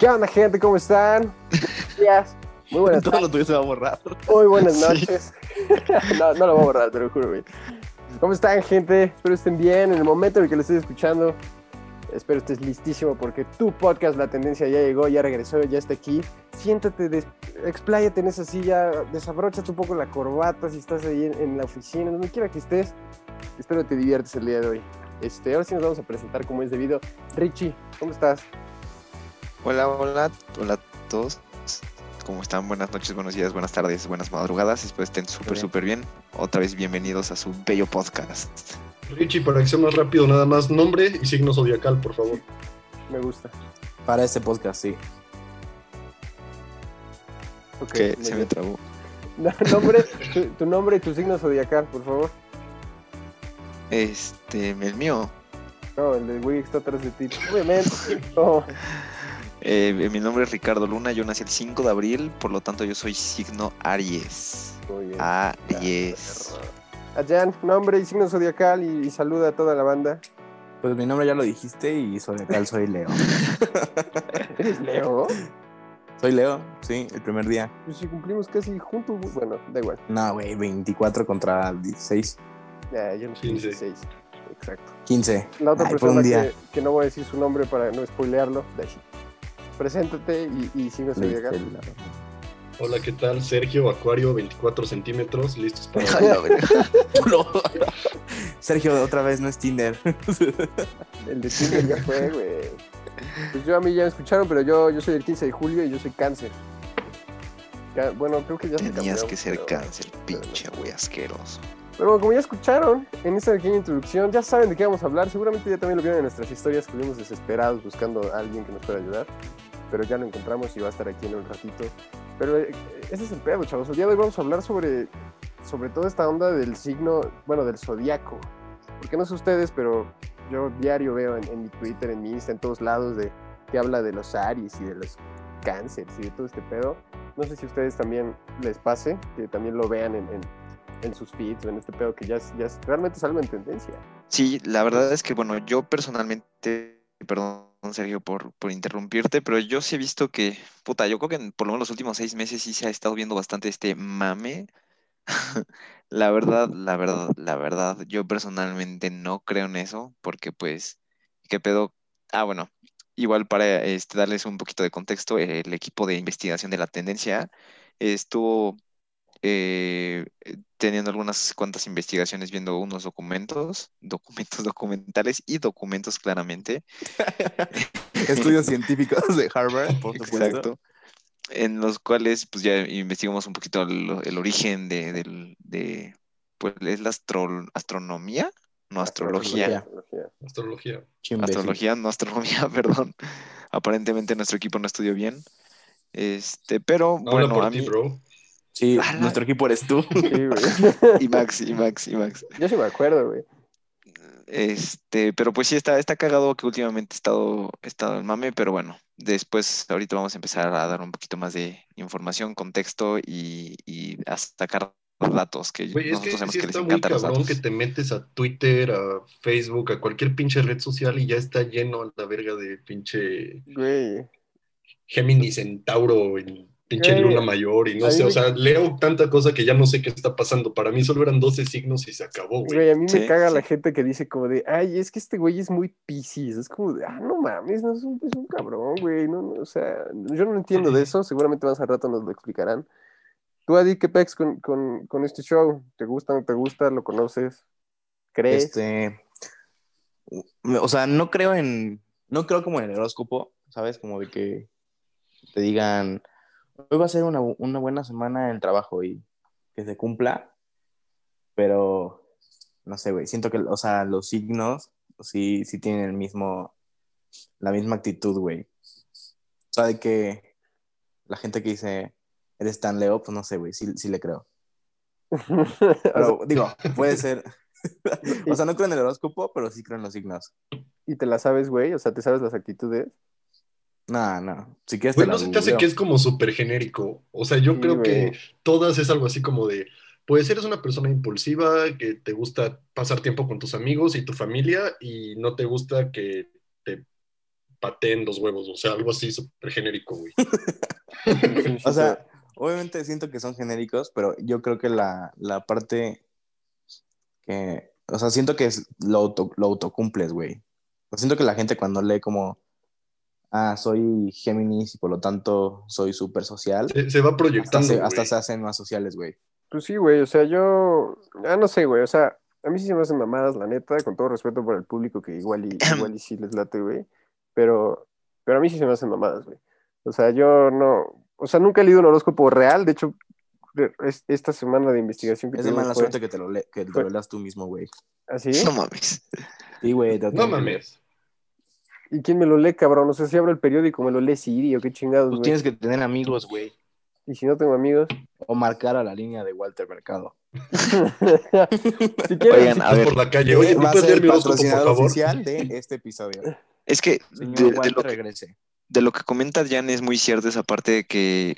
¿Qué onda, gente? ¿Cómo están? Buenos días. Muy buenas Todo lo tuyo se va a borrar. Muy buenas Sí. noches. no, no lo voy a borrar, te lo juro, güey. ¿Cómo están, gente? Espero estén bien en el momento en el que lo estés escuchando. Espero estés listísimo porque tu podcast, La Tendencia, ya llegó, ya regresó, ya está aquí. Siéntate, des- expláyate en esa silla, desabróchate un poco la corbata si estás ahí en, en la oficina, donde quiera que estés. Espero te diviertes el día de hoy. Este, ahora sí nos vamos a presentar como es debido. Richie, ¿cómo estás? Hola, hola, hola a todos. ¿Cómo están? Buenas noches, buenos días, buenas tardes, buenas madrugadas. Espero estén súper, súper bien. Otra vez bienvenidos a su bello podcast. Richie, para que sea más rápido, nada más nombre y signo zodiacal, por favor. Me gusta. Para este podcast, sí. Ok, que se me trabó. No, nombre, tu, tu nombre y tu signo zodiacal, por favor. Este, el mío. No, el del güey que está atrás de ti. Obviamente. No. Eh, mi nombre es Ricardo Luna. Yo nací el 5 de abril, por lo tanto, yo soy signo Aries. Aries. Ayan, nombre y signo zodiacal y, y saluda a toda la banda. Pues mi nombre ya lo dijiste y zodiacal soy Leo. ¿Eres Leo? soy Leo, sí, el primer día. Pues si cumplimos casi juntos, bueno, da igual. No, güey, 24 contra 16. Ya, yo no soy 15. 16. Exacto. 15. La otra Ay, por persona un día. que, que no voy a decir su nombre para no spoilearlo, de ahí. Preséntate y, y signo zodiacal. Hola, ¿qué tal? Sergio, Acuario, 24 centímetros, listos para... Verga. Sergio, otra vez no es Tinder. El de Tinder ya fue, güey. Pues yo a mí ya me escucharon, pero yo, yo soy el 15 de julio y yo soy cáncer. Bueno, creo que ya se Tenías cambió, que ser pero- cáncer, no pinche güey asqueroso. Pero bueno, como ya escucharon en esta pequeña introducción, ya saben de qué vamos a hablar. Seguramente ya también lo vieron en nuestras historias, que estuvimos desesperados buscando a alguien que nos pueda ayudar. Pero ya lo encontramos y va a estar aquí en un ratito. Pero eh, ese es el pedo, chavos. El día de hoy vamos a hablar sobre, sobre toda esta onda del signo, bueno, del zodiaco. Porque no sé ustedes, pero yo diario veo en, en mi Twitter, en mi Insta, en todos lados, de que habla de los Aries y de los cánceres y de todo este pedo. No sé si a ustedes también les pase, que también lo vean en, en- en sus feeds o en este pedo que ya ya realmente es algo en tendencia. Sí, la verdad es que, bueno, yo personalmente, perdón, Sergio, por, por interrumpirte, pero yo sí he visto que, puta, yo creo que por lo menos los últimos seis meses sí se ha estado viendo bastante este mame. La verdad, la verdad, la verdad, yo personalmente no creo en eso, porque pues, ¿qué pedo? Ah, bueno, igual para este, darles un poquito de contexto, el equipo de investigación de la tendencia estuvo eh, teniendo algunas cuantas investigaciones, viendo unos documentos, documentos documentales y documentos claramente. Estudios científicos de Harvard, por supuesto. Exacto. En los cuales pues ya investigamos un poquito el, el origen de, del- de, pues es la astro- astronomía, no astrología. Astrología. Astrología. Astrología, no astronomía, perdón. Aparentemente nuestro equipo no estudió bien. Este, pero Habla bueno, por a ti, mí bro. Sí, Ala. nuestro equipo eres tú. Sí, güey. y Max, y Max, y Max. Yo sí me acuerdo, güey. Este, pero pues sí está, está cagado que últimamente he estado, he estado en mame, pero bueno, después ahorita vamos a empezar a dar un poquito más de información, contexto y, y a sacar datos que Güey, es que nosotros sabemos sí que les encantan los datos. que te metes a Twitter, a Facebook, a cualquier pinche red social y ya está lleno a la verga de pinche Güey. Géminis, Centauro, y pinche Luna Mayor y no sé, o sea, leo tanta cosa que ya no sé qué está pasando. Para mí solo eran 12 signos y se acabó, güey. Güey, a mí me Sí, caga la gente que dice como de, ay, es que este güey es muy piscis. Es como de, ah, no mames, no es un, es un cabrón, güey. No, no, o sea, yo no entiendo de eso. Seguramente más al rato nos lo explicarán. Tú, Adi, ¿qué pex con, con, con este show? ¿Te gusta, no te gusta? ¿Lo conoces? ¿Crees? Este. O sea, no creo en. No creo como en el horóscopo, ¿sabes? Como de que te digan. Hoy va a ser una, una buena semana en el trabajo y que se cumpla. Pero. No sé, güey. Siento que, o sea, los signos sí, sí tienen el mismo. La misma actitud, güey. O sea, de que la gente que dice. Eres tan Leo, pues no sé, güey. Sí, sí le creo. Pero digo, puede ser. o sea, no creo en el horóscopo, pero sí creo en los signos. y te la sabes, güey, o sea, te sabes las actitudes. No, no. Si quieres Güey, te no se te hace que es como súper genérico. O sea, yo Sí, creo que todas es algo así como de, pues eres una persona impulsiva, que te gusta pasar tiempo con tus amigos y tu familia y no te gusta que te pateen los huevos, o sea, algo así súper genérico, güey. O sea, obviamente siento que son genéricos, pero yo creo que la, la parte que, o sea, siento que es, lo, auto, lo autocumples, güey. O siento que la gente cuando lee como, ah, soy Géminis y por lo tanto soy súper social, Se, se va hasta proyectando, se, hasta se hacen más sociales, güey. Pues sí, güey, o sea, yo, ah, no sé, güey, o sea, a mí sí se me hacen mamadas, la neta, con todo respeto por el público que igual y, igual y sí les late, güey, pero, pero a mí sí se me hacen mamadas, güey. O sea, yo no, o sea, nunca he leído un horóscopo real, de hecho, es- esta semana de investigación que Es de mala fue suerte que te lo, le- que te fue- lo leas tú mismo, güey. así, No mames. Sí, güey. No mames. ¿Y quién me lo lee, cabrón? O sea, si abro el periódico, me lo lee Siri o qué chingados, Pues güey. tienes que tener amigos, güey. Y si no tengo amigos, O marcar a la línea de Walter Mercado. si quieres, Oigan, a Vas ver, por la calle, oye, ¿me Va a puedes ser leer el mi por patrocinador favor? oficial de este episodio. es que de, de lo que, regrese. de lo que comenta Jan es muy cierto esa parte de que,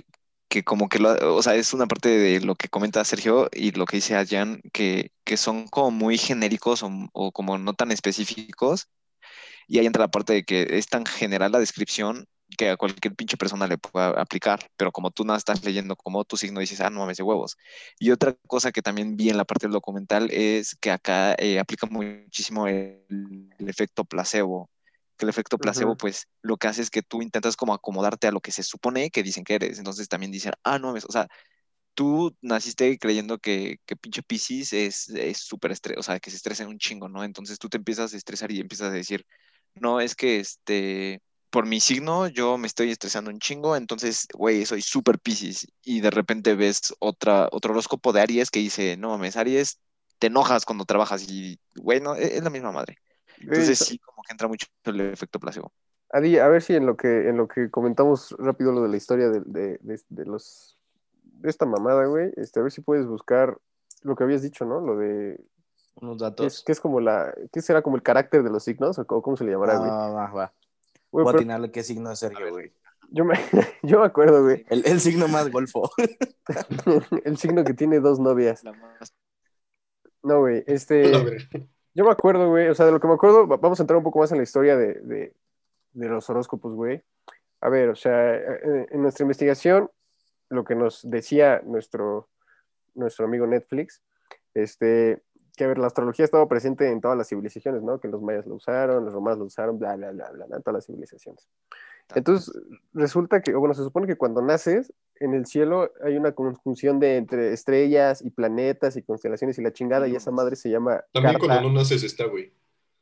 que como que lo, o sea, es una parte de lo que comenta Sergio y lo que dice a Jan, que, que son como muy genéricos o, o como no tan específicos. Y ahí entra la parte de que es tan general la descripción que a cualquier pinche persona le pueda aplicar, pero como tú nada estás leyendo como tu signo dices, ah, no mames de huevos. Y otra cosa que también vi en la parte del documental es que acá eh, aplica muchísimo el, el efecto placebo, que el efecto placebo pues lo que hace es que tú intentas como acomodarte a lo que se supone que dicen que eres, entonces también dicen, ah, no mames, o sea, tú naciste creyendo que, que pinche Piscis es es súper estrés, o sea, que se estresa un chingo, ¿no? Entonces tú te empiezas a estresar y empiezas a decir, no, es que este, por mi signo yo me estoy estresando un chingo, entonces, güey, soy súper Piscis. Y de repente ves otra, otro horóscopo de Aries que dice, no mames, Aries, te enojas cuando trabajas y, güey, no, e-, es, es la misma madre. Entonces sí, como que entra mucho el efecto placebo. Adi, a ver si en lo que, en lo que comentamos rápido lo de la historia de, de, de- de los de esta mamada, güey, este, a ver si puedes buscar lo que habías dicho, ¿no? Lo de Unos que es, datos. que es como la, ¿qué será como el carácter de los signos? ¿O cómo, cómo se le llamará, güey? Ah, va, va. Güey, Voy a pero atinarle qué signo es Sergio, güey. yo, me, yo me acuerdo, güey, El, el signo más golfo. el signo que tiene dos novias. La más- No, güey, este, yo me acuerdo, güey, o sea, de lo que me acuerdo, va- vamos a entrar un poco más en la historia de, de, de los horóscopos, güey. A ver, o sea, en, en nuestra investigación, lo que nos decía nuestro, nuestro amigo Netflix, este, que a ver, la astrología estaba presente en todas las civilizaciones, ¿no? Que los mayas lo usaron, los romanos lo usaron, bla, bla, bla, bla, bla, todas las civilizaciones. Entonces, resulta que, bueno, se supone que cuando naces, en el cielo hay una conjunción de entre estrellas y planetas y constelaciones y la chingada, y esa madre se llama También cuando no naces está, güey.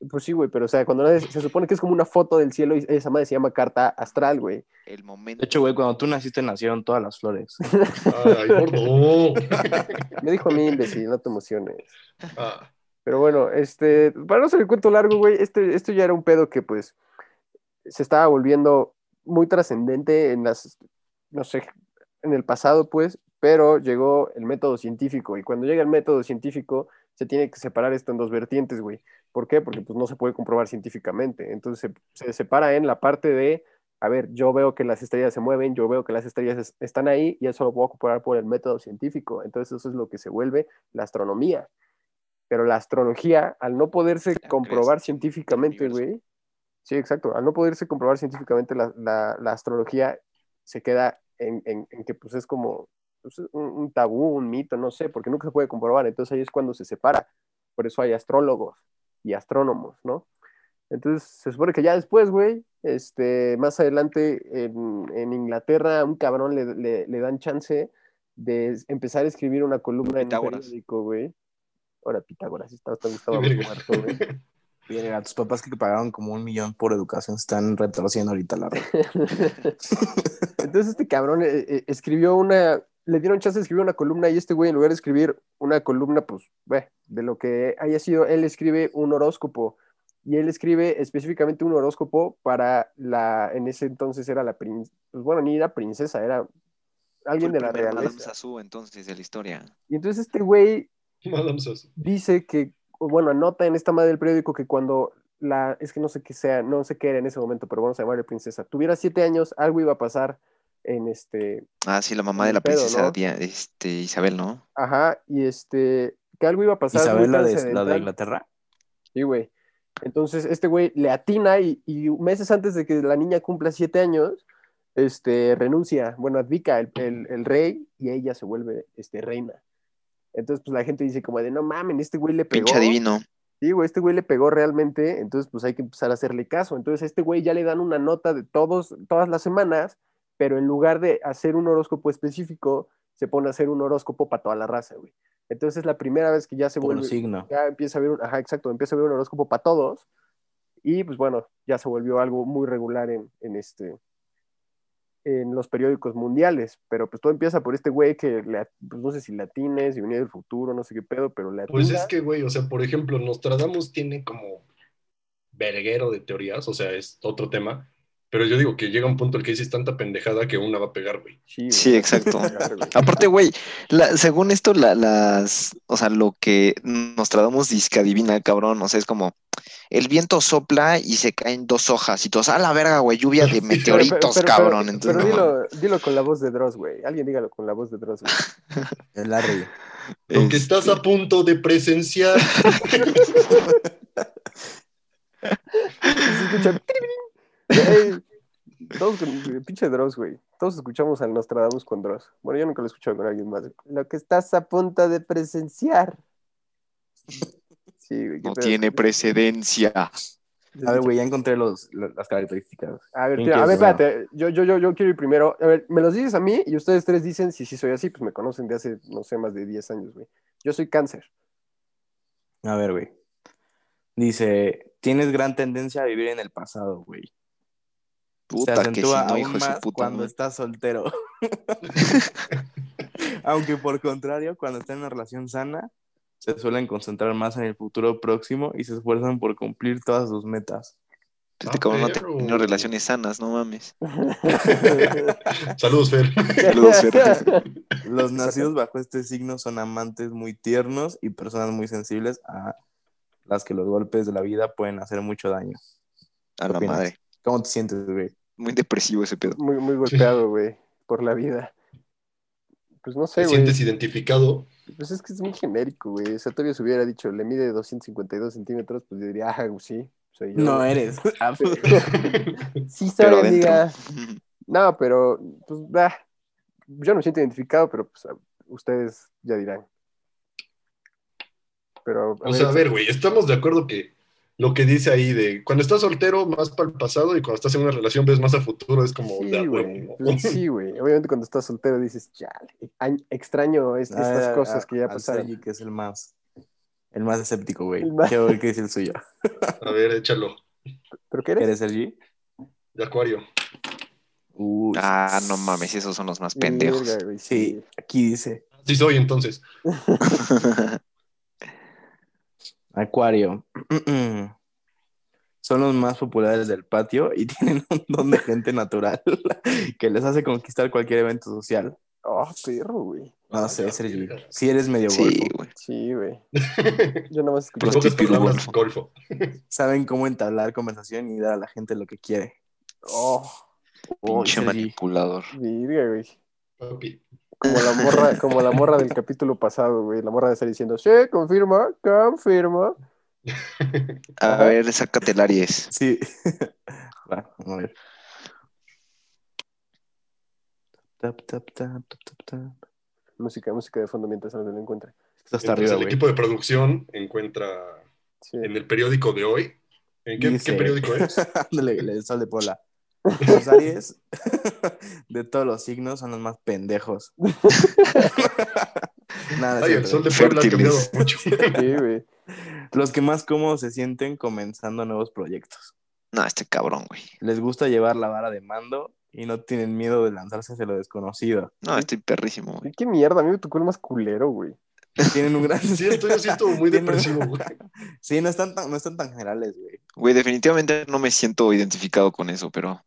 Pues sí, güey, pero o sea, cuando naces, se supone que es como una foto del cielo y esa madre se llama carta astral, güey. el momento. De hecho, güey, cuando tú naciste nacieron todas las flores. Ay, gordo. Me dijo a mí, imbécil, no te emociones. Ah, Pero bueno, este, para no hacer el cuento largo, güey, este, esto ya era un pedo que pues se estaba volviendo muy trascendente en las, no sé, en el pasado, pues, pero llegó el método científico y cuando llega el método científico se tiene que separar esto en dos vertientes, güey. ¿Por qué? Porque pues no se puede comprobar científicamente. Entonces se, se separa en la parte de, a ver, yo veo que las estrellas se mueven, yo veo que las estrellas es- están ahí y eso lo puedo comprobar por el método científico. Entonces eso es lo que se vuelve la astronomía. Pero la astrología, al no poderse La comprobar creación científicamente, güey, sí, exacto, al no poderse comprobar científicamente la, la- la astrología se queda en, en- en que pues es como pues, un, un tabú, un mito, no sé, porque nunca se puede comprobar, entonces ahí es cuando se separa, por eso hay astrólogos y astrónomos, ¿no? Entonces se supone que ya después, güey, este, más adelante en, en Inglaterra, a un cabrón le, le- le dan chance de empezar a escribir una columna en un Pitágoras. periódico, güey. Ahora Pitágoras, Gustavo Verga. muerto, güey. Mira, tus papás que pagaron como un millón por educación están retorciendo ahorita la red. Entonces este cabrón eh, eh, escribió una, le dieron chance de escribir una columna y este güey en lugar de escribir una columna, pues, ve, de lo que haya sido, él escribe un horóscopo y él escribe específicamente un horóscopo para la, en ese entonces era la princesa, pues bueno, ni era princesa, era alguien el de la primer Madame realeza. Sassou, entonces de la historia. Y entonces este güey dice que, bueno, anota en esta madre del periódico que cuando la, es que no sé qué sea, no sé qué era en ese momento, pero vamos a llamarle princesa, tuviera siete años, algo iba a pasar en este, Ah, sí, la mamá de la pedo, princesa ¿no? Dia- este, Isabel, ¿no? ajá, y este, que algo iba a pasar. Isabel, la de, la de. Inglaterra. Sí, güey. Entonces, este güey le atina y, y meses antes de que la niña cumpla siete años, este, renuncia, bueno, advica el, el- el rey y ella se vuelve este, reina. Entonces, pues la gente dice como de, no mamen, este güey le pegó. Pinche adivino. Sí, güey, este güey le pegó realmente, entonces pues hay que empezar a hacerle caso. Entonces a este güey ya le dan una nota de todos, todas las semanas, pero en lugar de hacer un horóscopo específico, se pone a hacer un horóscopo para toda la raza, güey. Entonces es la primera vez que ya se Por vuelve, signo. ya empieza a ver, un, ajá, exacto, empieza a ver un horóscopo para todos, y pues bueno, ya se volvió algo muy regular en, en este en los periódicos mundiales, pero pues todo empieza por este güey que le, pues, no sé si latines, si venía del futuro, no sé qué pedo, pero le Pues es que, güey, o sea, por ejemplo, Nostradamus tiene como verguero de teorías, o sea, es otro tema, pero yo digo que llega un punto en el que dices tanta pendejada que una va a pegar, güey. Sí, güey, Sí, no exacto. puede pegar, güey. Aparte, güey, la- según esto, la- las, o sea, lo que Nostradamus dice que adivina, cabrón, o sea, es como, el viento sopla y se caen dos hojas y todos, a la verga, güey, lluvia de Pero- meteoritos, pero- pero- cabrón. pero Entonces, no dilo, dilo con la voz de Dross, güey. Alguien dígalo con la voz de Dross, güey. El Larry. Lo que estás a punto de presenciar. Todos con pinche Dross, güey. Todos escuchamos al Nostradamus con Dross. Bueno, yo nunca lo he escuchado con alguien más. Lo que estás a punto de presenciar. Sí, güey. no pedo. tiene precedencia. A ver, güey, ya encontré los, lo- las características. A ver, ¿Quién tío, a ver, espérate. Yo, yo, yo, yo quiero ir primero. A ver, me los dices a mí y ustedes tres dicen si sí soy así, pues me conocen de hace, no sé, más de 10 años, güey. Yo soy cáncer. A ver, güey. Dice, tienes gran tendencia a vivir en el pasado, güey. Se Puta, que si acentúa no, aún hijo más puta cuando estás soltero. Aunque por contrario, cuando están en una relación sana, se suelen concentrar más en el futuro próximo y se esfuerzan por cumplir todas sus metas. Este Ah, cabrón no ha perro. tenido relaciones sanas, no mames. Saludos, Fer. Saludos, Fer. Los nacidos bajo este signo son amantes muy tiernos y personas muy sensibles a las que los golpes de la vida pueden hacer mucho daño. A ¿Qué la opinas? madre. ¿Cómo te sientes, güey? Muy depresivo ese pedo. muy, muy golpeado, güey, por la vida. Pues no sé, ¿Te güey. sientes identificado? Pues es que es muy genérico, güey. Todavía se hubiera dicho, le mide 252 centímetros, pues yo diría, ah, sí, soy yo. No eres. Sí, soy, Pero adentro. amiga. No, pero, pues, bah, yo no me siento identificado, pero pues a- ustedes ya dirán. Pero, O sea, a ver, güey, estamos de acuerdo que lo que dice ahí de cuando estás soltero, más para el pasado y cuando estás en una relación ves más a futuro, es como. Sí, de a güey. Sí, güey. Obviamente cuando estás soltero dices, chale, extraño es- estas cosas a- que ya pasaron. Sergi, que es el más, el más escéptico, güey. Más- Quiero ver qué dice el suyo. A ver, échalo. ¿Pero qué eres? ¿Eres Sergi? De Acuario. Uy, Ah, no mames, esos son los más pendejos. Güey, Sí, aquí dice Sí soy entonces. Acuario. Son los más populares del patio y tienen un don de gente natural que les hace conquistar cualquier evento social. Oh, perro, güey. No Ah, sé, Sergi. Si eres medio Sí, golfo. güey. Sí, güey. Yo nada más escuché. Golfo. golfo. Saben cómo entablar conversación y dar a la gente lo que quiere. Oh, Oh, Pinche manipulador. verga, güey. Papi. Como la morra, como la morra del capítulo pasado, güey. La morra de estar diciendo, sí, confirma, confirma. A ver, sácate el Aries. Sí. Va, a ver. Tap, tap, tap, tap, tap, tap. Música, música de fondo mientras no lo encuentre. Está hasta Entonces, arriba, el equipo de producción encuentra Sí. en el periódico de hoy. ¿En qué, Dice- qué periódico es? Ándale, sol de Pola. Los Aries de todos los signos son los más pendejos. Nada, es Ay, el sol de. Puebla ha cambiado mucho. Sí, güey. Los que más cómodos se sienten comenzando nuevos proyectos. No, este cabrón, güey. Les gusta llevar la vara de mando y no tienen miedo de lanzarse hacia lo desconocido. No, estoy perrísimo, güey. ¿Qué mierda? A mí me tocó el más culero, güey. Tienen un gran... Sí, estoy así estuvo muy Tienen- depresivo, güey. Sí, no están tan, no están tan generales, güey. Güey, definitivamente no me siento identificado con eso, pero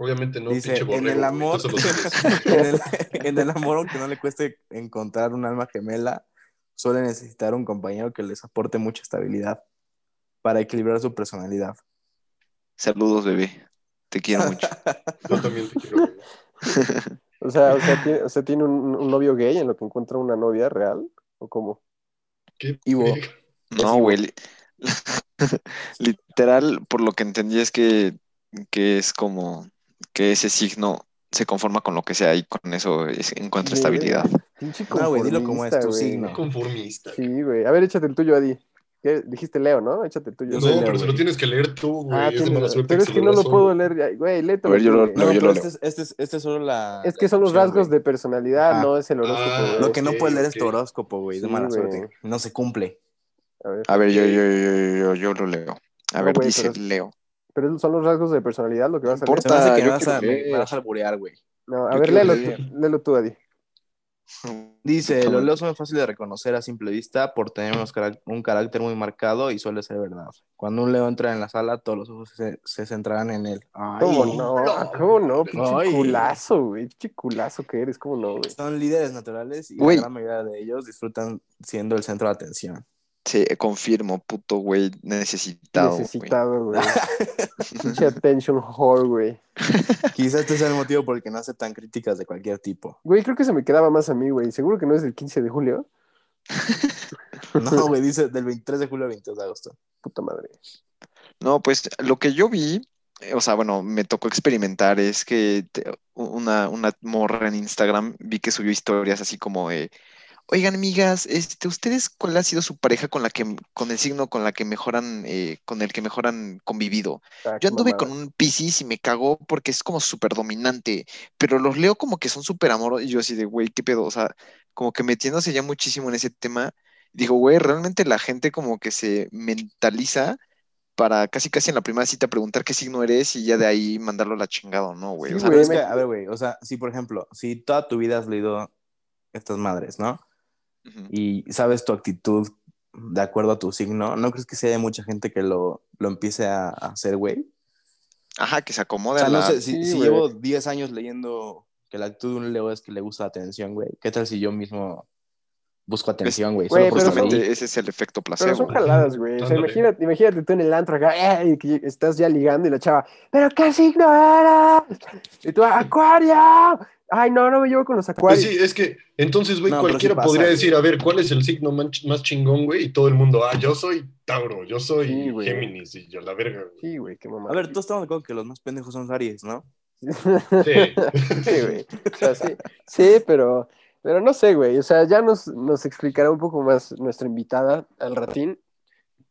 Obviamente no, Dice, pinche en borrego, el amor, en, el, en el amor, aunque no le cueste encontrar un alma gemela, suele necesitar un compañero que les aporte mucha estabilidad para equilibrar su personalidad. saludos, bebé. Te quiero mucho. Yo también te quiero, güey. O sea, o sea, tiene, o sea, ¿tiene un, un novio gay en lo que encuentra una novia real? ¿O cómo? ¿Qué? Ivo. No, güey. Literal, por lo que entendí es que, que es como que ese signo se conforma con lo que sea y con eso es- encuentra Sí, estabilidad. Pinche No, güey, dilo como es conformista, tu signo. Conformista. Sí, güey. A ver, échate el tuyo, Adi. ¿Qué? Dijiste Leo, ¿no? Échate el tuyo. No, Leo, pero se lo tienes que leer tú, güey. Ah, es de tienes- mala suerte pero es que no lo puedo leer. Güey, léetelo A ver, yo lo-. No, yo lo este leo. es, este, es, este es solo la. Es la que son los rasgos güey. de personalidad, Ah. no es el horóscopo, Ah, güey. Lo que no puedes leer es tu horóscopo, güey. De mala suerte. No se cumple. A ver. Yo, yo, yo, yo, yo, yo lo leo. A No, ver, dice Leo. Pero son los rasgos de personalidad lo que vas a No leer. Hace Puta, que me yo vas, a, me, vas a alburear, güey. No, a Yo ver, léelo léelo tú, Adi. Dice, los leos son fáciles de reconocer a simple vista por tener unos carac- un carácter muy marcado y suele ser verdad. Cuando un leo entra en la sala, todos los ojos se, se centrarán en él. Ay, ¿Cómo no? no. ¿Cómo no? Pinche culazo, güey. Pinche culazo que eres, ¿cómo no, güey? Son líderes naturales y la gran mayoría de ellos disfrutan siendo el centro de atención. Sí, confirmo, puto güey necesitado. Necesitado, güey. Pinche attention whore, güey. Quizás este sea el motivo por el que no aceptan críticas de cualquier tipo. Güey, creo que se me quedaba más a mí, güey. Seguro que no es el 15 de julio. No, güey, dice del 23 de julio al 22 de agosto. Puta madre. No, pues lo que yo vi, eh, o sea, bueno, me tocó experimentar es que te- una, una morra en Instagram vi que subió historias así como de, oigan, amigas, este, ¿ustedes cuál ha sido su pareja con la que, con el signo con la que mejoran, eh, con el que mejor han convivido? Ah, Yo anduve con un Piscis y me cagó porque es como súper dominante, pero los leo como que son súper amorosos y yo así de, güey, ¿qué pedo? O sea, como que metiéndose ya muchísimo en ese tema, digo, güey, realmente la gente como que se mentaliza para casi casi en la primera cita preguntar qué signo eres y ya de ahí mandarlo a la chingada, ¿no, güey? Sí, O sea, güey, es que, a ver, güey, o sea, si por ejemplo, si toda tu vida has leído estas madres, ¿no? Y sabes tu actitud de acuerdo a tu signo, ¿no crees que sí hay mucha gente que lo, lo empiece a, a hacer, güey? Ajá, que se O acomode sea, a no la... sé, si, Sí, si llevo 10 años leyendo que la actitud de un leo es que le gusta la atención, güey, ¿qué tal si yo mismo busco atención, güey? Solo pero Justamente ese es el efecto Pero placebo. son güey. jaladas, güey. O sea, imagínate, imagínate tú en el antro acá, ¡eh! y estás ya ligando y la chava, ¿pero qué signo eres? Y tú, ¡Acuario! Ay, no, no me llevo con los Pues acuarios. sí, es que entonces, güey, No, pero cualquiera sí pasa, podría güey. decir, a ver, ¿cuál es el signo más chingón, güey? Y todo el mundo, ah, yo soy Tauro, yo soy Sí. Géminis y yo la verga, güey. Sí, güey, qué mamá. A ver, todos estamos de acuerdo que los más pendejos son Aries, ¿no? Sí. Sí, güey. O sea, sí, sí, pero, pero no sé, güey. O sea, ya nos, nos explicará un poco más nuestra invitada al ratín.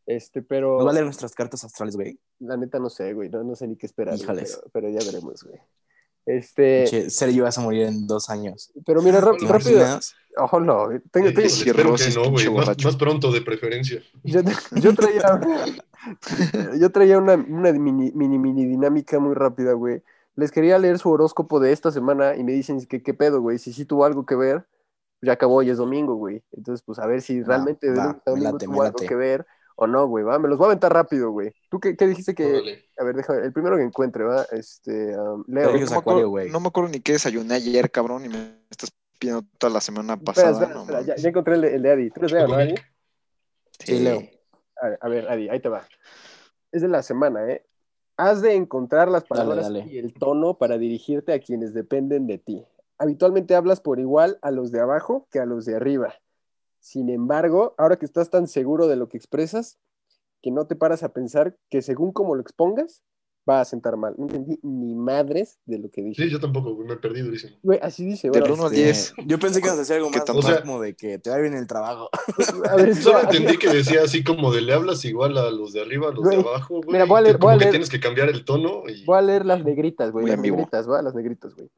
Este, pero Nos va a leer nuestras cartas astrales, güey. la neta no sé, güey. No, no sé ni qué esperar. güey. Pero, pero ya veremos, güey. Este, Che, Sergio vas a morir en dos años. pero mira, rap- ¿Te ¿Te rápido. Ojo, no. güey. Tengo, tengo- Sí, Espero que no, güey. más pronto, de preferencia. yo, yo traía, yo traía una, una mini, mini, mini dinámica muy rápida, güey. Les quería leer su horóscopo de esta semana y me dicen que qué pedo, güey. Si sí tuvo algo que ver, ya acabó y es domingo, güey. Entonces, pues a ver si Va, realmente va, domingo late, tuvo algo que ver o no, güey, va. Me los voy a aventar rápido, güey. ¿Tú qué, qué dijiste que.? Órale. A ver, déjame, el primero que encuentre, va. Este, um, Leo. No, me acuerdo, güey. no me acuerdo ni qué desayuné ayer, cabrón, y me estás pidiendo toda la semana pasada. espera, no espera, ya, encontré el de, el de Adi. ¿Tú eres Leo, no, Adi? Sí, Leo. A ver, a ver, Adi, ahí te va. Es de la semana, ¿eh? Has de encontrar las Dale, palabras dale. y el tono para dirigirte a quienes dependen de ti. Habitualmente hablas por igual a los de abajo que a los de arriba. Sin embargo, ahora que estás tan seguro de lo que expresas, que no te paras a pensar que según como lo expongas, va a sentar mal. No entendí ni madres de lo que dije. Sí, yo tampoco, güey, me perdí durísimo. Güey, así dice. Del bueno, uno al este, 10. Yo pensé que ibas a decir algo ¿Qué más? O sea- como de que te va bien el trabajo. A ver, Solo entendí que decía así como de le hablas igual a los de arriba, a los Güey, de abajo, güey. mira, voy a leer- voy a como que leer- tienes que cambiar el tono y... Voy a leer las negritas, güey. Muy Las negritas, va, las negritas, güey.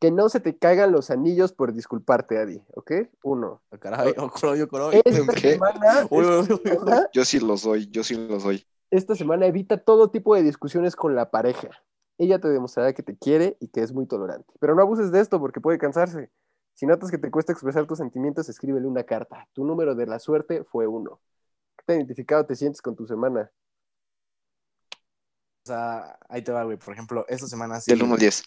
Que no se te caigan los anillos por disculparte, Adi, ¿ok? Uno. Caray, coroyo. Esta ¿Qué? semana, Uy, uy, esta uy, uy. semana- Yo sí los doy, yo sí los doy. Esta semana evita todo tipo de discusiones con la pareja. Ella te demostrará que te quiere y que es muy tolerante. Pero no abuses de esto porque puede cansarse. Si notas que te cuesta expresar tus sentimientos, escríbele una carta. Tu número de la suerte fue uno. ¿Qué tan identificado te sientes con tu semana? O sea, ahí te va, güey. Por ejemplo, esta semana sí. Del 1 al 10.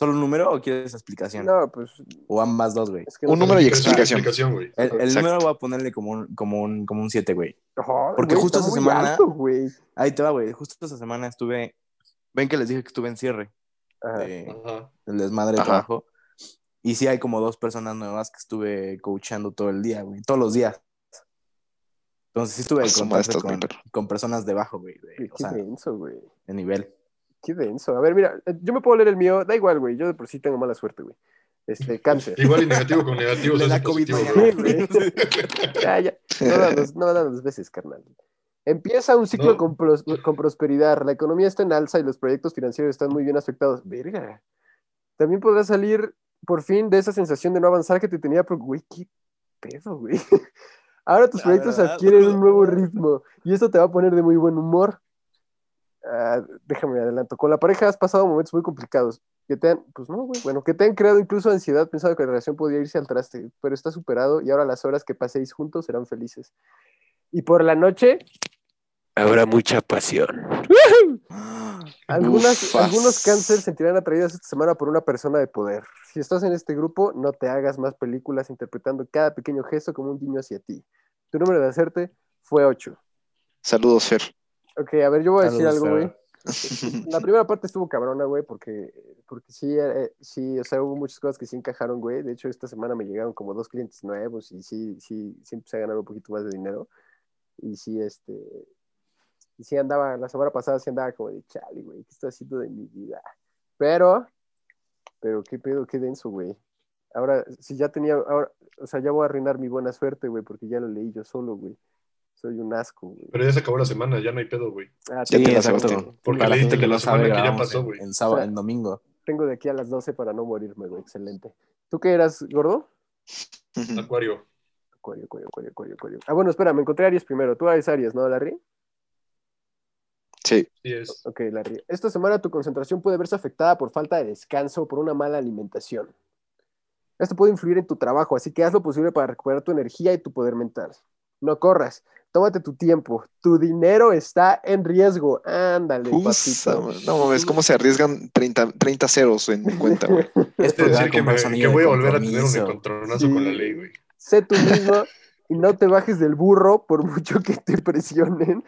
¿Solo un número o quieres explicación? No, pues O ambas dos, güey. es que Un no número y Explicación, explicación. güey. El, el número voy a ponerle como un, como un, como un 7, güey. Porque güey, justo está esa muy semana- alto, güey. Ahí te va, güey. Justo esta semana estuve. Ven que les dije que estuve en cierre Ajá. de- Ajá. del desmadre de Ajá. trabajo. Y sí hay como dos personas nuevas que estuve coachando todo el día, güey. Todos los días. Entonces sí estuve en A su contacto con, con personas debajo, güey. de- o sea, denso, güey. de nivel. Qué denso. A ver, mira, eh, yo me puedo leer el mío. Da igual, güey. Yo de por sí tengo mala suerte, güey. Este, cáncer. Igual y negativo con negativo Le da COVID positivo. Ya, ya. No da dos, no da dos veces, carnal. Empieza un ciclo No. con, pros- con prosperidad. La economía está en alza y los proyectos financieros están muy bien afectados. Verga. También podrás salir por fin de esa sensación de no avanzar que te tenía. Pero, güey, qué pedo, güey. Ahora tus La proyectos verdad. adquieren un nuevo ritmo y esto te va a poner de muy buen humor. Ah, déjame adelanto. Con la pareja has pasado momentos muy complicados que te han, pues no, güey, bueno, que te han creado incluso ansiedad pensando que la relación podía irse al traste, pero está superado y ahora las horas que paséis juntos serán felices. Y por la noche habrá mucha pasión. Algunas, Ufas. algunos cánceres sentirán atraídos esta semana por una persona de poder. Si estás en este grupo, no te hagas más películas interpretando cada pequeño gesto como un guiño hacia ti. Tu número de hacerte fue 8. Saludos, Fer. Ok, a ver, yo voy a decir algo, güey. La primera parte estuvo cabrona, güey, porque, porque sí, eh, sí, o sea, hubo muchas cosas que sí encajaron, güey. De hecho, esta semana me llegaron como dos clientes nuevos y sí, sí, sí empecé a ganar un poquito más de dinero. Y sí, este, y sí andaba, la semana pasada sí andaba como de chale, güey, ¿qué estoy haciendo de mi vida? Pero, pero qué pedo, qué denso, güey. Ahora, si ya tenía, ahora, o sea, ya voy a arruinar mi buena suerte, güey, porque ya lo leí yo solo, güey. Soy un asco, güey. Pero ya se acabó la semana, ya no hay pedo, güey. Ah, Ya Sí, te la exacto. Porque Para la leíste gente que la no sabe, semana que ya pasó, en- güey. En, sábado, O sea, en domingo. Tengo de aquí a las 12 para no morirme, güey. Excelente. ¿Tú qué eras, gordo? Acuario. Acuario, acuario, acuario, acuario, acuario. Ah, bueno, espera, me encontré Aries primero. Tú eres Aries, ¿no, Larry? Sí. Sí es. Ok, Larry. Esta semana tu concentración puede verse afectada por falta de descanso o por una mala alimentación. Esto puede influir en tu trabajo, así que haz lo posible para recuperar tu energía y tu poder mental. No corras, tómate tu tiempo. Tu dinero está en riesgo. Ándale, Usa, no mames, ¿cómo se arriesgan 30, 30 ceros en mi cuenta, güey? Es Es porque va a decir, que, me- que voy a volver a tener un encontronazo Sí. con la ley, güey. Sé tú mismo y no te bajes del burro por mucho que te presionen.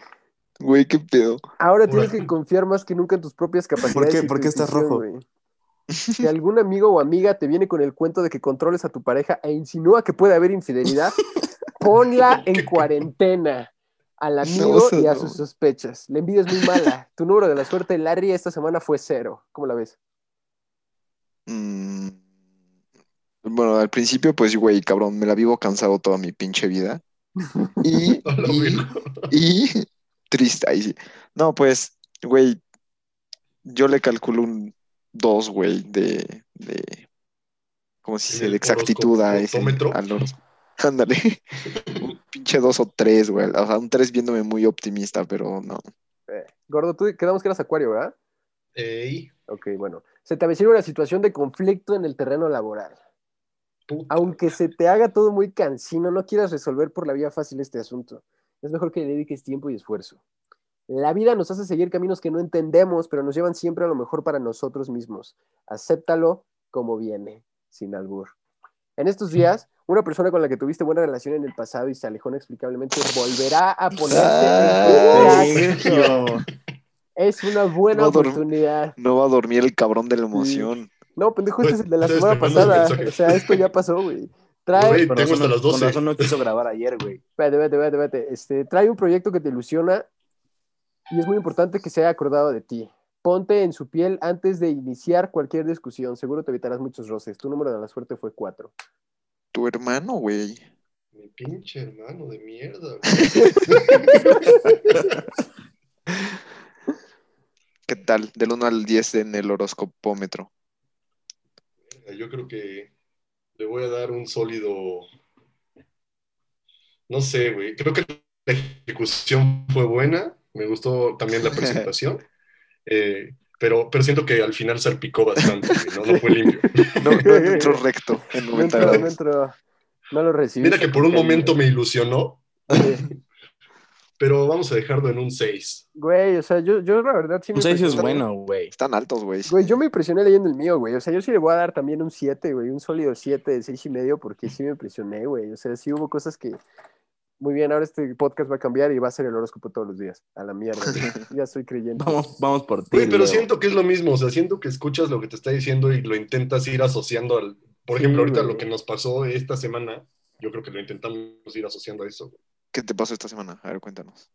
Güey, qué pedo. Ahora tienes Bueno. que confiar más que nunca en tus propias capacidades. qué? y ¿Por qué estás rojo? Si algún amigo o amiga te viene con el cuento de que controles a tu pareja e insinúa que puede haber infidelidad, ponla en cuarentena al amigo y a no. sus sospechas. La envidia es muy mala. Tu número de la suerte, Larry, esta semana fue cero. ¿Cómo la ves? Mm, Bueno, al principio, pues, güey, cabrón, me la vivo cansado toda mi pinche vida. Y, triste, ahí sí. No, pues, güey, yo le calculo un 2, güey, de, de, ¿cómo se ¿En dice? De exactitud a ese, al Ándale, un pinche 2 o 3, güey. O sea, un 3 viéndome muy optimista, pero no. Eh, Gordo, tú quedamos que eras acuario, ¿verdad? Ey, Ok, bueno. Se te avecina una situación de conflicto en el terreno laboral. puta. Aunque se te haga todo muy cansino, no quieras resolver por la vía fácil este asunto. Es mejor que le dediques tiempo y esfuerzo. La vida nos hace seguir caminos que no entendemos, pero nos llevan siempre a lo mejor para nosotros mismos. Acéptalo como viene, sin albur. En estos días, una persona con la que tuviste buena relación en el pasado y se alejó inexplicablemente volverá a ponerse en. Es una buena No oportunidad. No va a dormir el cabrón de la emoción. No, pendejo, este es el de la Estoy semana pasada. O sea, esto ya pasó, güey. Trae, Güey, tengo hasta no- las 12. Con razón no quiso grabar ayer, güey. Espérate, espérate, espérate, espérate. Este, trae un proyecto que te ilusiona y es muy importante que sea acordado de ti. Ponte en su piel antes de iniciar cualquier discusión. Seguro te evitarás muchos roces. Tu número de la suerte fue cuatro. Tu hermano, güey. Mi pinche hermano de mierda. ¿Qué tal? Del 1 al 10 en el horoscopómetro. güey. Yo creo que le voy a dar un sólido. No sé, güey. Creo que la ejecución fue buena. Me gustó también la presentación. Eh, pero, pero siento que al final salpicó bastante, güey, ¿no? No fue limpio. No, no entró recto en No 90 entró, no grados. entró. No lo recibí. Mira que por un momento me ilusionó, pero vamos a dejarlo en un 6. Güey, o sea, yo, yo la verdad sí me Un 6 es bueno, güey. Están altos, güey. Güey, yo me impresioné leyendo el mío, güey. O sea, yo sí le voy a dar también un 7, güey. Un sólido 7 de 6 y medio porque sí me impresioné, güey. O sea, sí hubo cosas que... Muy bien, ahora este podcast va a cambiar y va a ser el horóscopo todos los días. A la mierda. Ya soy creyente. Vamos, vamos por ti. Pero siento que es lo mismo, o sea, siento que escuchas lo que te está diciendo y lo intentas ir asociando al, por Sí, ejemplo, ahorita güey. lo que nos pasó esta semana, yo creo que lo intentamos ir asociando a eso. ¿Qué te pasó esta semana? A ver, cuéntanos.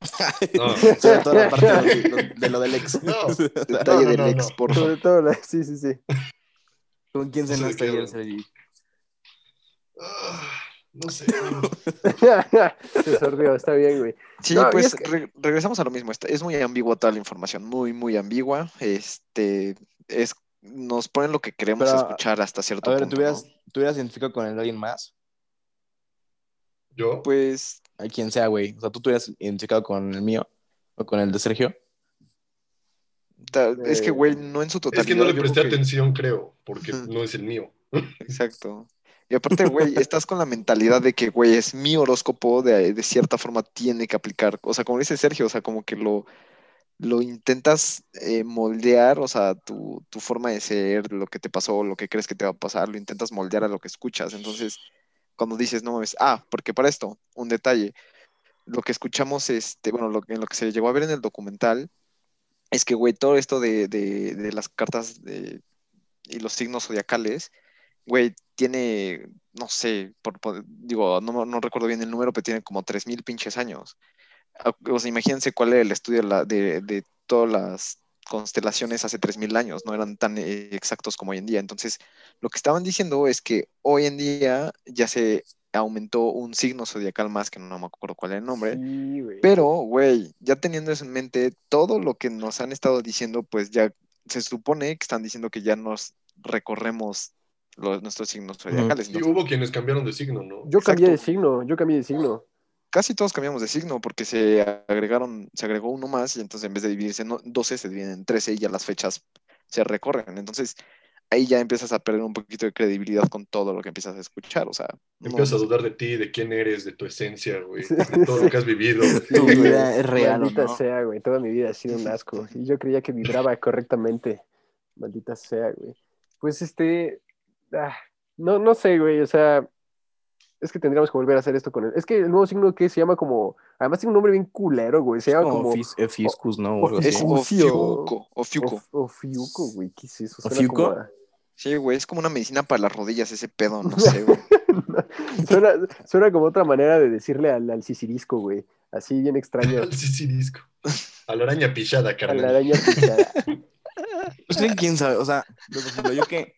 No. Sobre todo la parte de lo, de lo del ex. No. Detalle no, del ex, no. por Sobre todo, la- sí, sí, sí. ¿Con quién cenaste ayer. Sergi? Ah, no sé. Se sordió, está bien, güey. Sí, No, pues es que- re- regresamos a lo mismo. Está- Es muy ambigua toda la información, muy, muy ambigua. Este, es, nos ponen lo que queremos Pero, escuchar hasta cierto A ver, punto. ¿tú hubieras, ¿no? ¿tú hubieras identificado con el alguien más? ¿Yo? Pues A quien sea, güey. O sea, ¿tú te hubieras identificado con el mío? ¿O con el de Sergio? ta- es que, Eh, güey, no en su totalidad. Es que no le presté que- atención, creo, porque no es el mío. Exacto. Y aparte, güey, estás con la mentalidad de que, güey, es mi horóscopo, de, de cierta forma tiene que aplicar. O sea, como dice Sergio, o sea, como que lo, lo intentas eh, moldear, o sea, tu, tu forma de ser, lo que te pasó, lo que crees que te va a pasar, lo intentas moldear a lo que escuchas. Entonces, cuando dices, no mames, ah, porque para esto, un detalle, lo que escuchamos, este, bueno, lo, en lo que se llegó a ver en el documental, es que, güey, todo esto de, de, de las cartas de, y los signos zodiacales, güey, tiene, no sé, por, por- digo, no, no recuerdo bien el número, pero tiene como 3.000 pinches años. Ah, O sea, imagínense cuál era el estudio de, la- de, de todas las constelaciones hace 3.000 años, no eran tan eh, exactos como hoy en día. Entonces, lo que estaban diciendo es que hoy en día ya se aumentó un signo zodiacal más, que no me acuerdo cuál era el nombre, Sí, güey. pero, güey, ya teniendo eso en mente, todo lo que nos han estado diciendo, pues ya se supone que están diciendo que ya nos recorremos los, nuestros signos zodiacales. Y hubo quienes cambiaron de signo, ¿no? Yo cambié de signo, yo cambié de signo. casi todos cambiamos de signo porque se agregaron, se agregó uno más y entonces en vez de dividirse en 12 se dividen en 13 y ya las fechas se recorren. Entonces ahí ya empiezas a perder un poquito de credibilidad con todo lo que empiezas a escuchar. O sea, no- Empiezas a dudar de ti, de quién eres, de tu esencia, güey, de todo lo que has vivido. ¿Tu vida es real Maldita no? sea, güey. Toda mi vida ha sido un asco. Y yo creía que vibraba correctamente. Maldita sea, güey. Pues este. Ah, no, no sé, güey. O sea. Es que tendríamos que volver a hacer esto con él. Es que el nuevo signo que se llama como. Además tiene un nombre bien culero, güey. Se Es llama como como. Fis- eh, Fiscus, ¿no? Es. Ofiuco, Ofiuco. Of- Ofiuco, güey. ¿Qué es eso? ¿Ofiuco? a- Sí, güey, es como una medicina para las rodillas ese pedo, no sé, güey. suena, suena como otra manera de decirle al, al sisirisco, güey. Así bien extraño. Al sisirisco. A la araña pichada, A la carnal. araña pichada. Pues quién sabe. O sea, yo que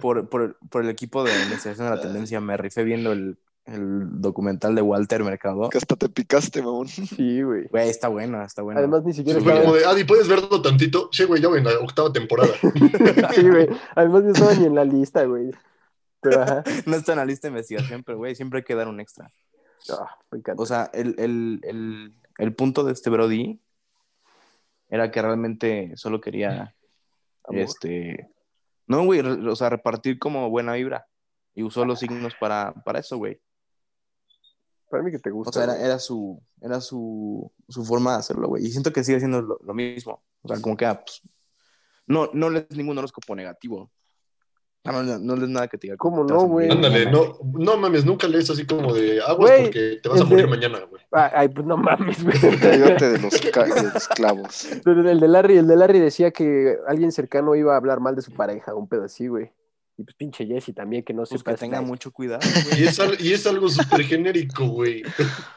por, por, por el equipo de investigación de la tendencia me rifé viendo el, el documental de Walter Mercado. Que hasta te picaste, mamón. Sí, güey. Güey, está bueno, está bueno. Además ni siquiera Sí, estaba. como de, Adi, ¿puedes verlo tantito? Sí, güey, ya voy en la octava temporada. Sí, güey. Además no estaba ni en la lista, güey. Pero ajá. No está en la lista de investigación, pero güey, siempre hay que dar un extra. Ah, me encanta. O sea, el, el, el, el punto de este Brody era que realmente solo quería Amor. este no, güey, o sea, repartir como buena vibra. Y usó los signos para, para eso, güey. Para mí que te gusta. O sea, era, su, era su, su forma de hacerlo, güey. Y siento que sigue siendo lo, lo mismo. O sea, como que, ah, pues, no, no lees ningún horóscopo negativo. Ah, no, no, no lees nada que te diga. ¿Cómo no, güey? Ándale, no, no mames, nunca lees así como de aguas porque te vas a el morir de- mañana, güey. Ah, Ay, pues no mames, güey. De los, de los clavos. El de Larry, el de Larry decía que alguien cercano iba a hablar mal de su pareja, un pedo así, güey. Y pues pinche Jesse también, que no Pues sepa. que tenga mucho cuidado, Y es, al- y es algo súper genérico, güey.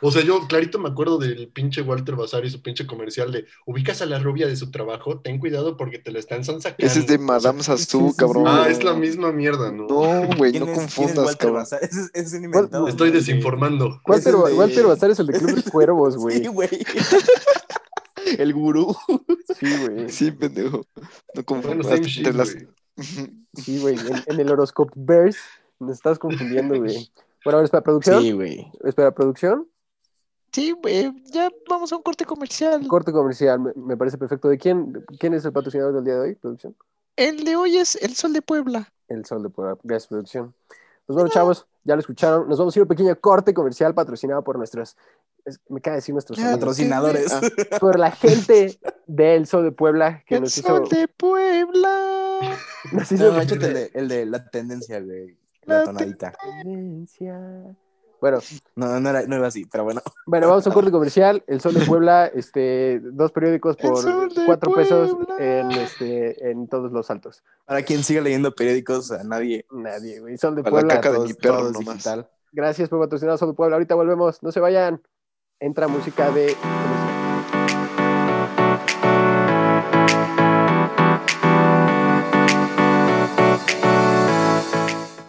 O sea, yo clarito me acuerdo del pinche Walter Bazar y su pinche comercial de ubicas a la rubia de su trabajo, ten cuidado porque te la están sacando. Ese es de Madame Sassou, sí, sí. cabrón. Ah, es la misma mierda, ¿no? No, güey, ¿Quién no es- quién es confundas, Walter cabrón. Bazar? Ese es, ese es un inventado. Estoy desinformando. Walter, de- Walter Bazar es el de Club de Cuervos, güey. Sí, güey. El gurú. Sí, güey. Sí, pendejo. No Bueno, confundas. same te shit, las- güey. Sí, güey. En, en el Horoscope Verse nos estás confundiendo, güey. Bueno, a ver, espera, producción. Sí, güey. Espera, producción. Sí, güey, ya vamos a un corte comercial. Corte comercial, me, me parece perfecto. ¿De quién, quién es el patrocinador del día de hoy, producción? El de hoy es El Sol de Puebla. El Sol de Puebla. Gracias, producción. Pues bueno, chavos, ya lo escucharon. Nos vamos a ir a un pequeño corte comercial patrocinado por nuestros. es- me cae decir nuestros. Patrocinadores. Ah, Por la gente del Sol de Puebla que el nos hizo. De Puebla. Nos hizo No, échate el de, el de la tendencia, güey. La tonadita. tendencia. Bueno, No, no, era, no iba así, pero bueno. bueno, vamos a un corte comercial. El Sol de Puebla, este, dos periódicos por de cuatro pesos en, este, en todos los altos. Para quien siga leyendo periódicos, a nadie. Nadie, güey. Sol de A la Puebla. caca de mi perro nomás. digital. Gracias por patrocinar Sol Puebla. Ahorita volvemos. No se vayan. Entra música de.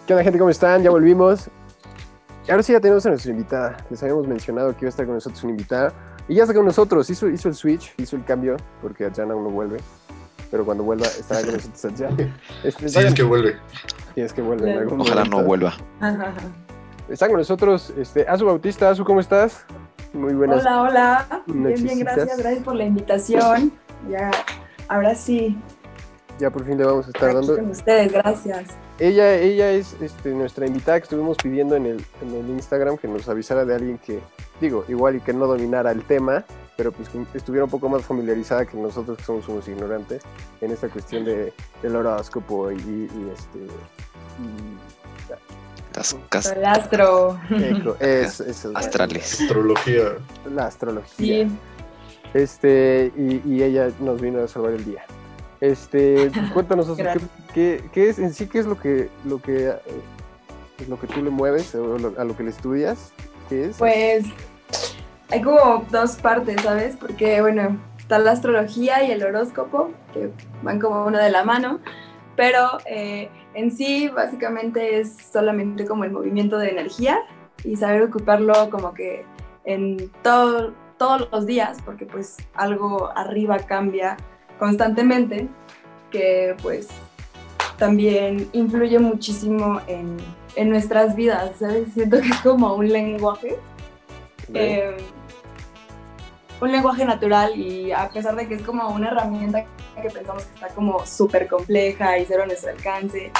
¿Qué onda, gente? ¿Cómo están? Ya volvimos. Ahora sí ya tenemos a nuestra invitada. Les habíamos mencionado que iba a estar con nosotros una invitada. Y ya está con nosotros. Hizo, hizo el switch, hizo el cambio, porque Adriana aún no vuelve. Pero cuando vuelva, estará con nosotros Adriana. Este, Sí, es que vuelve. Sí, es que vuelve en algún Ojalá no vuelva. Ajá. Está con nosotros este, Azu Bautista. Azu, ¿cómo estás? Muy buenas. Hola, hola. Bien, bien, gracias. Gracias por la invitación. Ya, ahora sí, Ya por fin le vamos a estar aquí dando. con ustedes, gracias. Ella, ella es este, nuestra invitada que estuvimos pidiendo en el, en el Instagram que nos avisara de alguien que, digo, igual y que no dominara el tema, pero pues que estuviera un poco más familiarizada que nosotros que somos unos ignorantes en esta cuestión de, del horóscopo y, y este... y- El astro. eco, es, es el- astrales. Astrología. la astrología. Sí, Este, y, y ella nos vino a salvar el día. Este, pues cuéntanos, ¿qué, qué, qué es en sí qué es lo que lo que eh, es lo que tú le mueves o lo- a lo que le estudias? ¿Qué es? pues hay como dos partes, ¿sabes? Porque, bueno, está la astrología y el horóscopo, que van como una de la mano, pero eh, en sí básicamente es solamente como el movimiento de energía y saber ocuparlo como que en todo, todos los días, porque pues algo arriba cambia constantemente, que pues también influye muchísimo en, en nuestras vidas, ¿sabes? Siento que es como un lenguaje eh, un lenguaje natural y a pesar de que es como una herramienta que pensamos que está como súper compleja y cero a nuestro alcance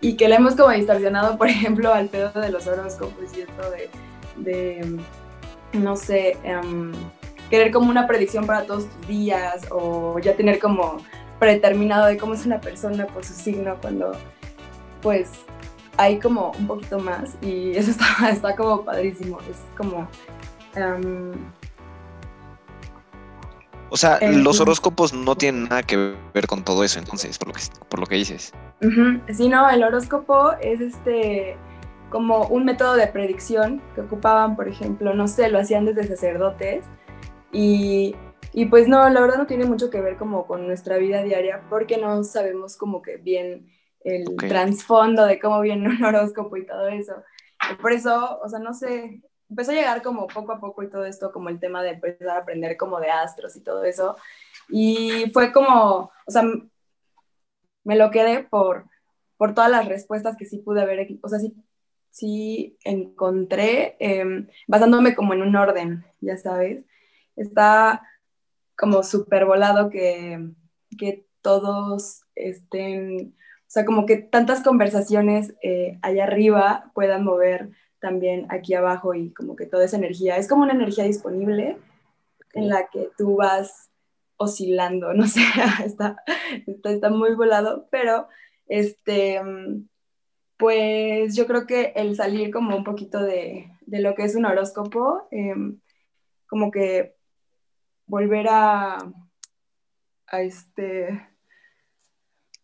y que la hemos como distorsionado, por ejemplo, al pedo de los horóscopos y esto de, de, no sé, em, querer como una predicción para todos tus días o ya tener como predeterminado de cómo es una persona por su signo cuando pues hay como un poquito más y eso está, está como padrísimo, es como... em, O sea, Eh, los horóscopos no tienen nada que ver con todo eso, entonces, por lo que, por lo que dices. Sí, no, el horóscopo es este como un método de predicción que ocupaban, por ejemplo, no sé, lo hacían desde sacerdotes y, y pues no, la verdad no tiene mucho que ver como con nuestra vida diaria porque no sabemos como que bien el Ok. trasfondo de cómo viene un horóscopo y todo eso. Por eso, o sea, no sé, empezó a llegar como poco a poco y todo esto, como el tema de empezar a aprender como de astros y todo eso. Y fue como, o sea, me lo quedé por, por todas las respuestas que sí pude haber, o sea, sí, sí encontré, eh, basándome como en un orden, ya sabes. Está como súper volado que, que todos estén, o sea, como que tantas conversaciones eh, allá arriba puedan mover también aquí abajo y como que toda esa energía, es como una energía disponible en la que tú vas oscilando, no sé, está, está, está muy volado, pero este, pues yo creo que el salir como un poquito de, de lo que es un horóscopo, eh, como que volver a, a este,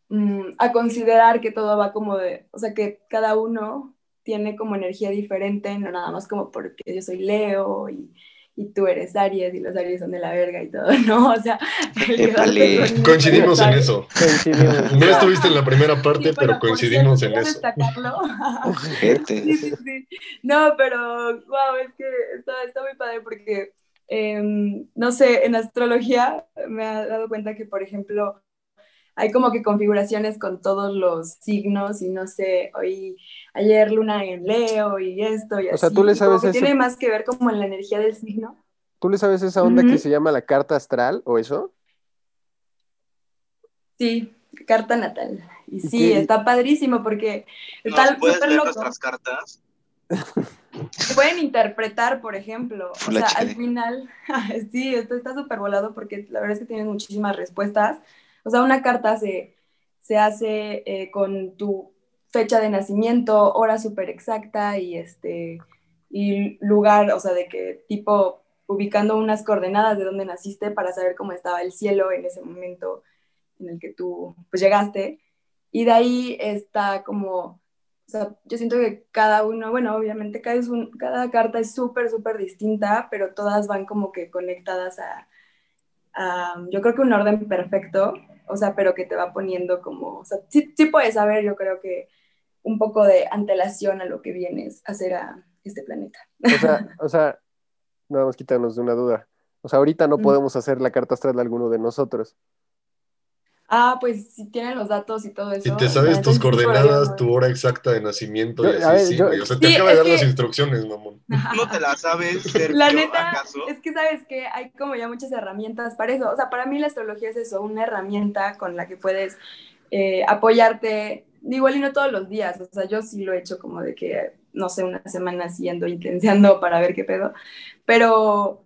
mm, a considerar que todo va como de, o sea, que cada uno tiene como energía diferente, no nada más como porque yo soy Leo y, y tú eres Aries y los Aries son de la verga y todo, ¿no, o sea. Coincidimos en eso. Coincidimos. No estuviste en la primera parte, Sí, pero coincidimos cierto, en eso. destacarlo. Sí, sí, sí. No, pero wow, es que está, está muy padre porque, em, no sé, en astrología me he dado cuenta que, por ejemplo, hay como que configuraciones con todos los signos y no sé, hoy, ayer luna en Leo y esto y O sea, así, tú le sabes ese- tiene más que ver como en la energía del signo. ¿Tú le sabes esa onda que se llama la carta astral o eso? Sí, carta natal. Y sí, qué? está padrísimo porque está súper loco. cartas? Se pueden interpretar, por ejemplo. O sea, al final, sí, esto está súper volado porque la verdad es que tienes muchísimas respuestas. O sea, una carta se, se hace eh, con tu fecha de nacimiento, hora súper exacta y este y lugar, o sea, de que tipo ubicando unas coordenadas de dónde naciste para saber cómo estaba el cielo en ese momento en el que tú pues llegaste. Y de ahí está como o sea, yo siento que cada uno, bueno, obviamente cada, es un, cada carta es súper, súper distinta, pero todas van como que conectadas a, a, yo creo que un orden perfecto, o sea, pero que te va poniendo como, o sea, sí, sí puedes saber, yo creo que un poco de antelación a lo que vienes a hacer a este planeta. O sea, o sea, nada más quitarnos de una duda. O sea, ahorita no podemos hacer la carta astral de alguno de nosotros. Ah, pues si tienen los datos y todo eso. Si te sabes tus coordenadas, tu hora exacta de nacimiento Yo- y así, ver, sí, yo- güey. O sea, te Sí, acaba de es dar las que- instrucciones, mamón. ¿No te la sabes, Sergio, La neta, acaso? es que sabes que hay como ya muchas herramientas para eso. O sea, para mí la astrología es eso, una herramienta con la que puedes eh, apoyarte, igual y no todos los días. O sea, yo sí lo he hecho como de que, no sé, una semana siguiendo intenseando para ver qué pedo. Pero,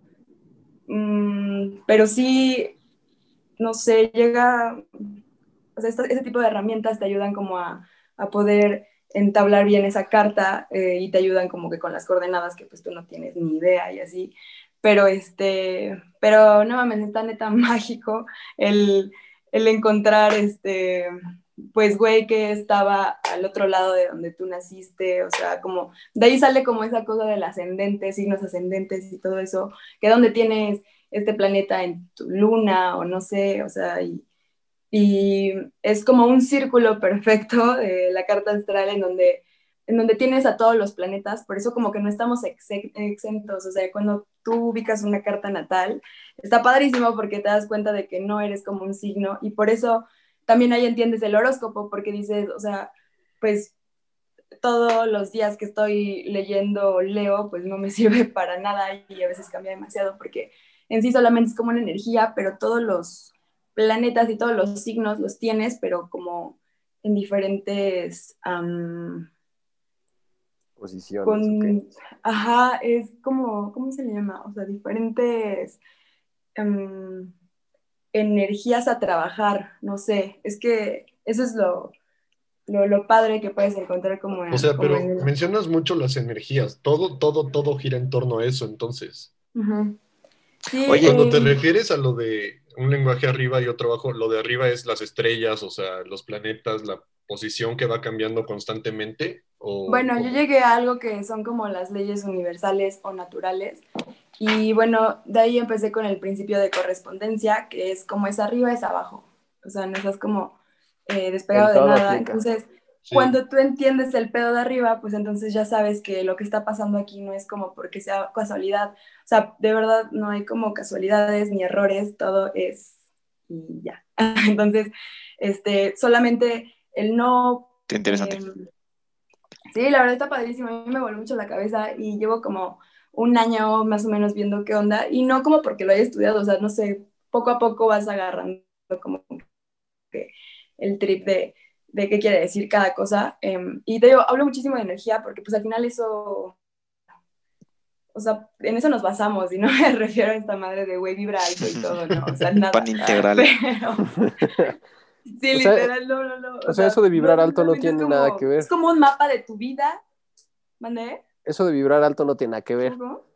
mm, pero sí, no sé, llega, o sea, ese tipo de herramientas te ayudan como a, a poder entablar bien esa carta eh, y te ayudan como que con las coordenadas que pues tú no tienes ni idea y así. Pero este, pero no mames, está neta mágico el, el encontrar este, pues güey que estaba al otro lado de donde tú naciste, o sea, como de ahí sale como esa cosa del ascendente, signos ascendentes y todo eso, que donde tienes este planeta en tu luna o no sé, o sea, y, y es como un círculo perfecto de la carta astral en donde, en donde tienes a todos los planetas, por eso como que no estamos exe- exentos, o sea, cuando tú ubicas una carta natal, está padrísimo porque te das cuenta de que no eres como un signo y por eso también ahí entiendes el horóscopo, porque dices, o sea, pues todos los días que estoy leyendo leo, pues no me sirve para nada y a veces cambia demasiado porque en sí solamente es como una energía, pero todos los planetas y todos los signos los tienes, pero como en diferentes... Posiciones. con, ajá, es como, ¿cómo se le llama? O sea, diferentes energías a trabajar, no sé, es que eso es lo, lo, lo padre que puedes encontrar como en... O sea, como pero en el- mencionas mucho las energías. Todo, todo, todo gira en torno a eso, entonces. Ujú. Sí, Oye, Cuando te refieres a lo de un lenguaje arriba y otro abajo, lo de arriba es las estrellas, o sea, los planetas, la posición que va cambiando constantemente. O, Bueno, yo o- llegué a algo que son como las leyes universales o naturales. Y bueno, de ahí empecé con el principio de correspondencia, que es como es arriba, es abajo. O sea, no estás como eh, despegado En de nada. aplica. Entonces, sí. cuando tú entiendes el pedo de arriba, pues entonces ya sabes que lo que está pasando aquí no es como porque sea casualidad. O sea, de verdad no hay como casualidades ni errores, todo es y ya. Entonces, este, solamente el no Qué interesante. Em, sí, la verdad está padrísimo. A mí me voló mucho la cabeza y llevo como un año más o menos viendo qué onda. Y no como porque lo haya estudiado, o sea, no sé, poco a poco vas agarrando como que el trip de, de qué quiere decir cada cosa. Em, y te digo, hablo muchísimo de energía porque pues al final eso, o sea, en eso nos basamos y no me refiero a esta madre de güey vibra alto y todo, ¿no? O sea, nada. Pan integral. Pero... Sí, O sea, literal, no, no, no. o sea, eso de vibrar alto no tiene nada que ver. Es como un mapa de tu vida. ¿Mandé? Eso de vibrar alto no tiene nada que ver. ¿Cómo?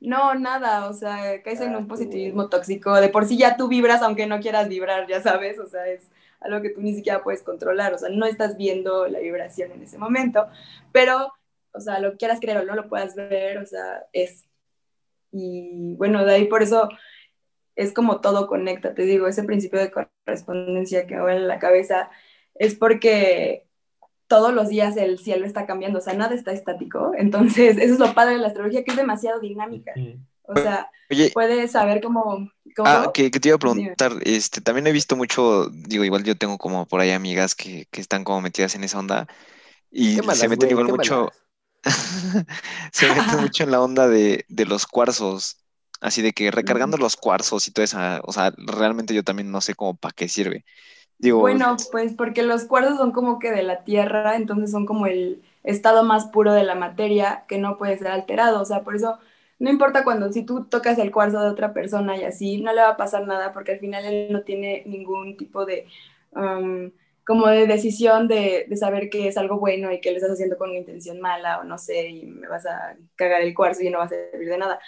No, nada, o sea, caes en un positivismo tóxico. De por sí ya tú vibras aunque no quieras vibrar, ya sabes, o sea, es algo que tú ni siquiera puedes controlar, o sea, no estás viendo la vibración en ese momento, pero, o sea, lo quieras creer o no lo puedas ver, o sea, es. Y bueno, de ahí por eso es como todo conecta, te digo, ese principio de correspondencia que me vuela la cabeza es porque todos los días el cielo está cambiando, o sea, nada está estático. Entonces, eso es lo padre de la astrología, que es demasiado dinámica. O sea, Oye, puedes saber cómo... cómo ah, que, que te iba a preguntar, este, también he visto mucho, digo, igual yo tengo como por ahí amigas que, que están como metidas en esa onda y Qué se malas, meten güey, igual mucho, malas. se meten mucho en la onda de, de los cuarzos, así de que recargando los cuarzos y todo eso, o sea, realmente yo también no sé cómo para qué sirve. Digo, Bueno, pues porque los cuarzos son como que de la tierra, entonces son como el estado más puro de la materia que no puede ser alterado. O sea, por eso no importa cuando si tú tocas el cuarzo de otra persona y así, no le va a pasar nada porque al final él no tiene ningún tipo de um, como de decisión de, de saber que es algo bueno y que lo estás haciendo con una intención mala o no sé, y me vas a cagar el cuarzo y no va a servir de nada.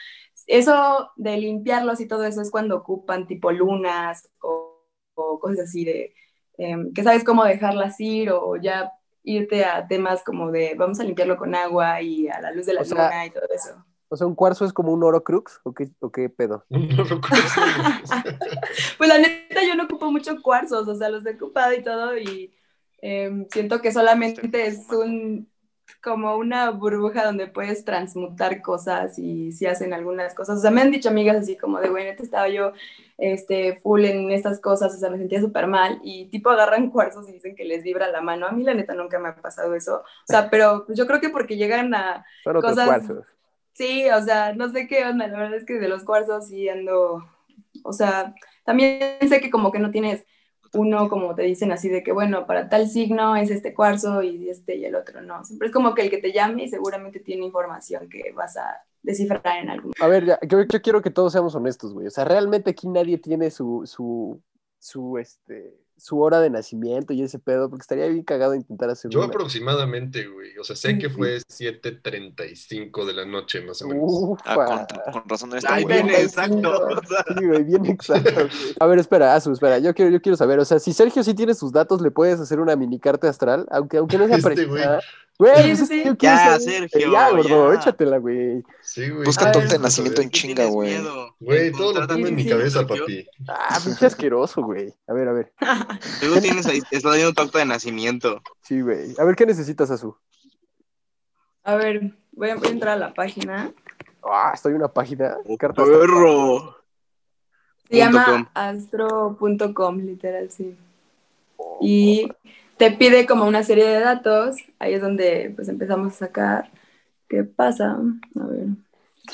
Eso de limpiarlos y todo eso es cuando ocupan tipo lunas o, o cosas así de em, que sabes cómo dejarlas ir o ya irte a temas como de vamos a limpiarlo con agua y a la luz de la O sea, luna y todo eso. O sea, ¿un cuarzo es como un oro crux? ¿O qué, o qué pedo? No recuerdo. Pues la neta yo no ocupo mucho cuarzos, o sea, los he ocupado y todo y em, siento que solamente es un como una burbuja donde puedes transmutar cosas y si hacen algunas cosas. O sea, me han dicho amigas así como de, güey, neta estaba yo este, full en estas cosas, o sea, me sentía súper mal y tipo agarran cuarzos y dicen que les vibra la mano. A mí la neta nunca me ha pasado eso. O sea, pero yo creo que porque llegan a... Son otros Cosas- cuarzos. Sí, o sea, no sé qué onda, la verdad es que de los cuarzos sí ando, o sea, también sé que como que no tienes uno, como te dicen así, de que bueno, para tal signo es este cuarzo y este y el otro no. Siempre es como que el que te llame y seguramente tiene información que vas a descifrar en algún A ver, ya, yo, yo quiero que todos seamos honestos, güey. O sea, realmente aquí nadie tiene su, su, su, este, su hora de nacimiento y ese pedo, porque estaría bien cagado intentar hacer Yo una. aproximadamente, güey. O sea, sé que fue 7.35 de la noche, más o menos. Ufa. Ah, con, con razón tan Ay, güey. bien exacto. Sí, güey, bien exacto. güey. A ver, espera, Azu, espera. Yo quiero, yo quiero saber, o sea, si Sergio sí tiene sus datos, ¿le puedes hacer una mini carta astral? Aunque, aunque no sea Este. Güey. Sí, pues es sí. Ya. Sergio, Ya, gordo, ya. échatela, güey. Sí, güey. Busca A tu ver. acta de nacimiento en ¿qué chinga, güey. miedo? Güey, todo lo tengo en mi cabeza, papi. Ah, pinche asqueroso, güey. A ver, a ver. Tú tienes ahí, estás viendo tu acta de nacimiento. Sí, güey. A ver, ¿qué necesitas, Azu? A ver, voy a, voy a entrar a la página. Ah, estoy en una página. Oh, Cartas. perro. Se llama com. astro.com, literal, sí. Y te pide como una serie de datos. Ahí es donde pues empezamos a sacar. ¿Qué pasa? A ver.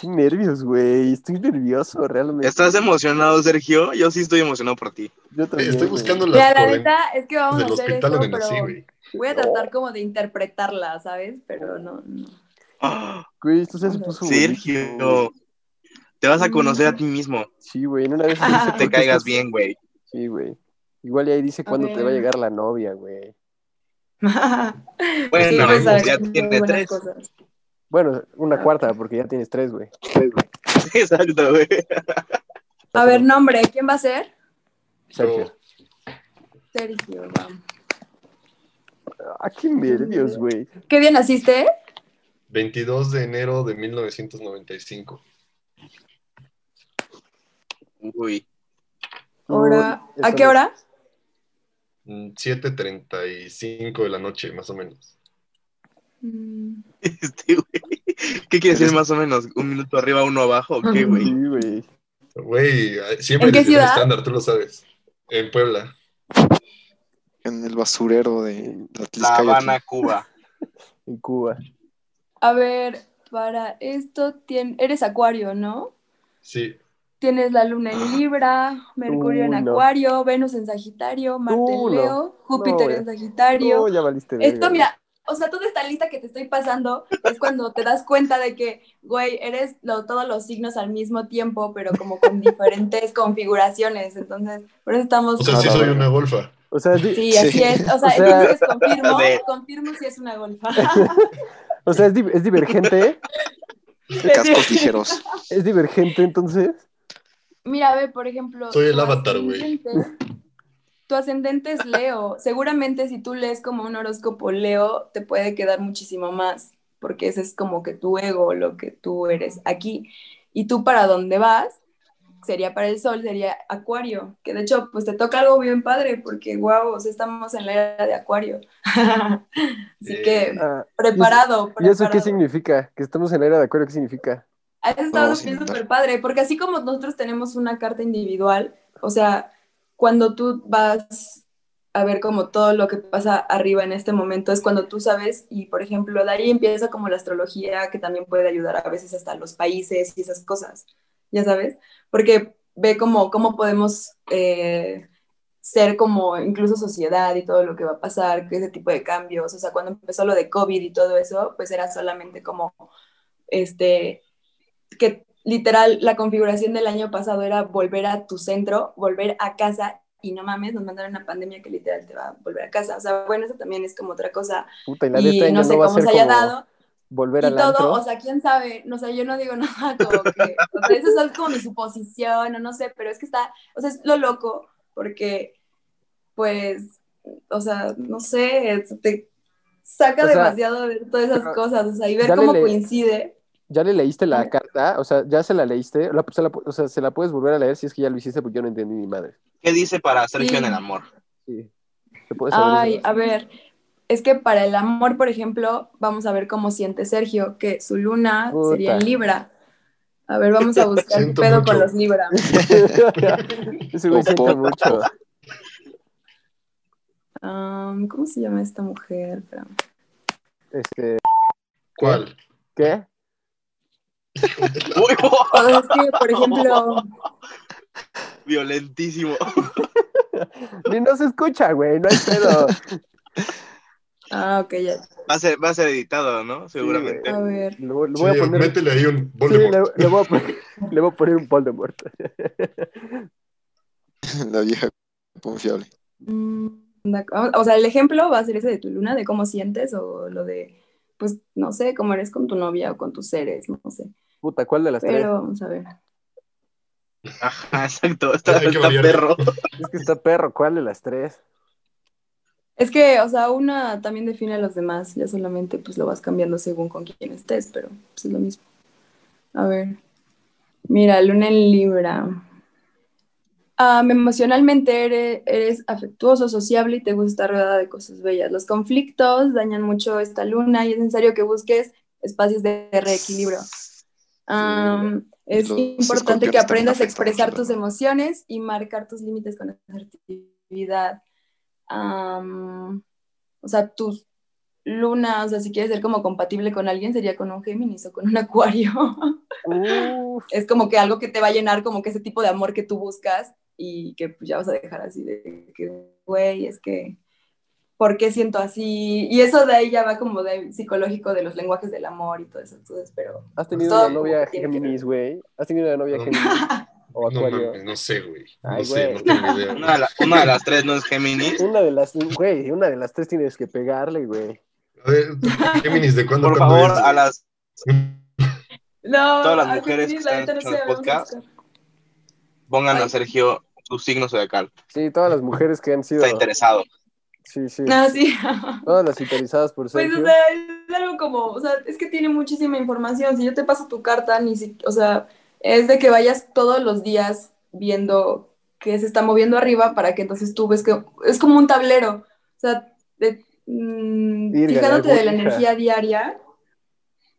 Qué nervios, güey. Estoy nervioso, realmente. ¿Estás emocionado, Sergio? Yo sí estoy emocionado por ti. Yo también. Estoy buscando Mira, las la neta es que vamos a hacer hospital esto, pero güey. voy a tratar como de interpretarla, ¿sabes? Pero no, no. Güey, esto se puso. Sergio, te vas a conocer a ti mismo. Sí, güey, en una vez Te caigas bien, güey. Sí, güey. Igual y ahí dice A cuándo te va a llegar la novia, güey. Bueno, Sí, pues, pues, ya tiene tres. cosas. Bueno, una cuarta, porque ya tienes tres, güey. Exacto, güey. A ver, nombre, ¿quién va a ser? Sergio. Sergio, va. Ah, qué nervios, güey. ¿Qué día naciste? 22 de enero de 1995. Uy. ¿A qué hora? Mm, 7.35 de la noche, más o menos. Mm, Este, güey. ¿Qué quiere decir más o menos? ¿Un minuto arriba, uno abajo? ¿O qué, güey? Sí, güey. Güey, siempre ¿En qué ciudad? estándar, tú lo sabes. En Puebla. En el basurero de La. Habana, Cuba. En Cuba. A ver, para esto tien- eres acuario, ¿no? Sí. Tienes la luna en Libra, Mercurio en no. Acuario, Venus en Sagitario, Marte Uh, en no. Leo, Júpiter No, en. Sagitario. No, ya valiste Esto, mira, o sea, toda esta lista que te estoy pasando es cuando te das cuenta de que, güey, eres lo- todos los signos al mismo tiempo, pero como con diferentes configuraciones. Entonces, por eso estamos. O sea, sí no, soy una golfa. O sea, di- Sí, así Sí. es. O sea, O sea- entonces confirmo, De- confirmo si es una golfa. o sea, es, di- es divergente. Cascos ligeros. Es divergente, entonces. Mira, ve, por ejemplo. Soy el tu avatar, güey. ascendente- Tu ascendente es Leo. Seguramente si tú lees como un horóscopo Leo, te puede quedar muchísimo más, porque ese es como que tu ego, lo que tú eres aquí. Y tú para dónde vas, sería para el sol, sería Acuario, que de hecho, pues te toca algo bien padre, porque wow, o sea, estamos en la era de Acuario. Así que Ah, preparado. ¿Y eso qué preparado. significa? Que estamos en la era de acuerdo, ¿qué significa? Ha estado No, sin bien dudar. súper padre, porque así como nosotros tenemos una carta individual, o sea, cuando tú vas a ver como todo lo que pasa arriba en este momento, es cuando tú sabes, y por ejemplo, de ahí empieza como la astrología, que también puede ayudar a veces hasta los países y esas cosas, ya sabes, porque ve como cómo podemos eh, ser como incluso sociedad y todo lo que va a pasar, que ese tipo de cambios, o sea, cuando empezó lo de COVID y todo eso, pues era solamente como, este, que literal la configuración del año pasado era volver a tu centro, volver a casa y no mames, nos mandaron una pandemia que literal te va a volver a casa. O sea, bueno, eso también es como otra cosa. Puta, y la de este no sé a cómo se haya como dado. volver Y al todo, antro. o sea, quién sabe, no sé, yo no digo nada como que, o sea, eso es como mi suposición, o no sé, pero es que está, o sea, es lo loco, porque, pues, o sea, no sé, te- saca O sea, demasiado de todas esas cosas, o sea, y ver cómo le- coincide. ¿Ya le leíste la carta? O sea, ¿ya se la leíste? La- se la pu- o sea, ¿se la puedes volver a leer si es que ya lo hiciste? Porque yo no entendí ni madre. ¿Qué dice para Sergio Sí. en el amor? Sí. ¿Se puede saber Ay, a ver, es que para el amor, por ejemplo, vamos a ver cómo siente Sergio, que su luna sería en. Libra. A ver, vamos a buscar qué Siento pedo mucho. con los Libra. Ese güey siente Popo. mucho. ¿Cómo se llama esta mujer? Este, ¿Cuál? ¿qué? Uy, es que, por ejemplo, violentísimo. Ni no se escucha, güey, no hay pedo. ah, ok, ya. Va a ser, va a ser editado, ¿no? Seguramente. A ver, Le, voy- le Sí, voy a poner... métele ahí un Sí, Voldemort. le, le voy a poner, le voy a poner un Voldemort. La vieja confiable. mm, o sea, el ejemplo va a ser ese de tu luna, de cómo sientes, o lo de, pues, no sé, cómo eres con tu novia o con tus seres, no sé. Puta, ¿cuál de las Pero vamos a ver. Ajá, exacto. Está, perro. tres? Es que está perro, ¿cuál de las tres? Es que, o sea, una también define a los demás, ya solamente pues lo vas cambiando según con quién estés, pero pues, es lo mismo. A ver, mira, luna en Libra. Emocionalmente eres, eres afectuoso, sociable y te gusta estar rodeada de cosas bellas. Los conflictos dañan mucho esta luna y es necesario que busques espacios de reequilibrio. Es importante que aprendas a expresar tus emociones y marcar tus límites con asertividad. O sea, tus lunas, o sea, si quieres ser como compatible con alguien, sería con un Géminis o con un Acuario. Es como que algo que te va a llenar como que ese tipo de amor que tú buscas y que pues ya vas a dejar así de que, güey, es que, ¿por qué siento así? Y eso de ahí ya va como de psicológico de los lenguajes del amor y todo eso, entonces, pero... ¿Has tenido todo una novia Géminis, güey? ¿Has tenido una novia No. Géminis o No Acuario? mames, no sé, güey. No Ay, sé, no tengo idea. Una de, la- una de las tres no es Géminis. Una de las, güey, una de las tres tienes que pegarle, güey. A ver, Géminis, ¿de cuándo Por cuándo favor, es? a las No, Todas las a mujeres Géminis, que están escuchando el podcast, pongan a. Sergio su signo zodiacal. Sí, todas las mujeres que han sido. Está interesado. Sí, sí. No, sí. Todas las interesadas por Pues, Sergio. o sea, es algo como, o sea, es que tiene muchísima información. Si yo te paso tu carta, ni si, o sea, es de que vayas todos los días viendo que se está moviendo arriba para que entonces tú ves que es como un tablero. O sea, de- mm, fijándote de la energía diaria.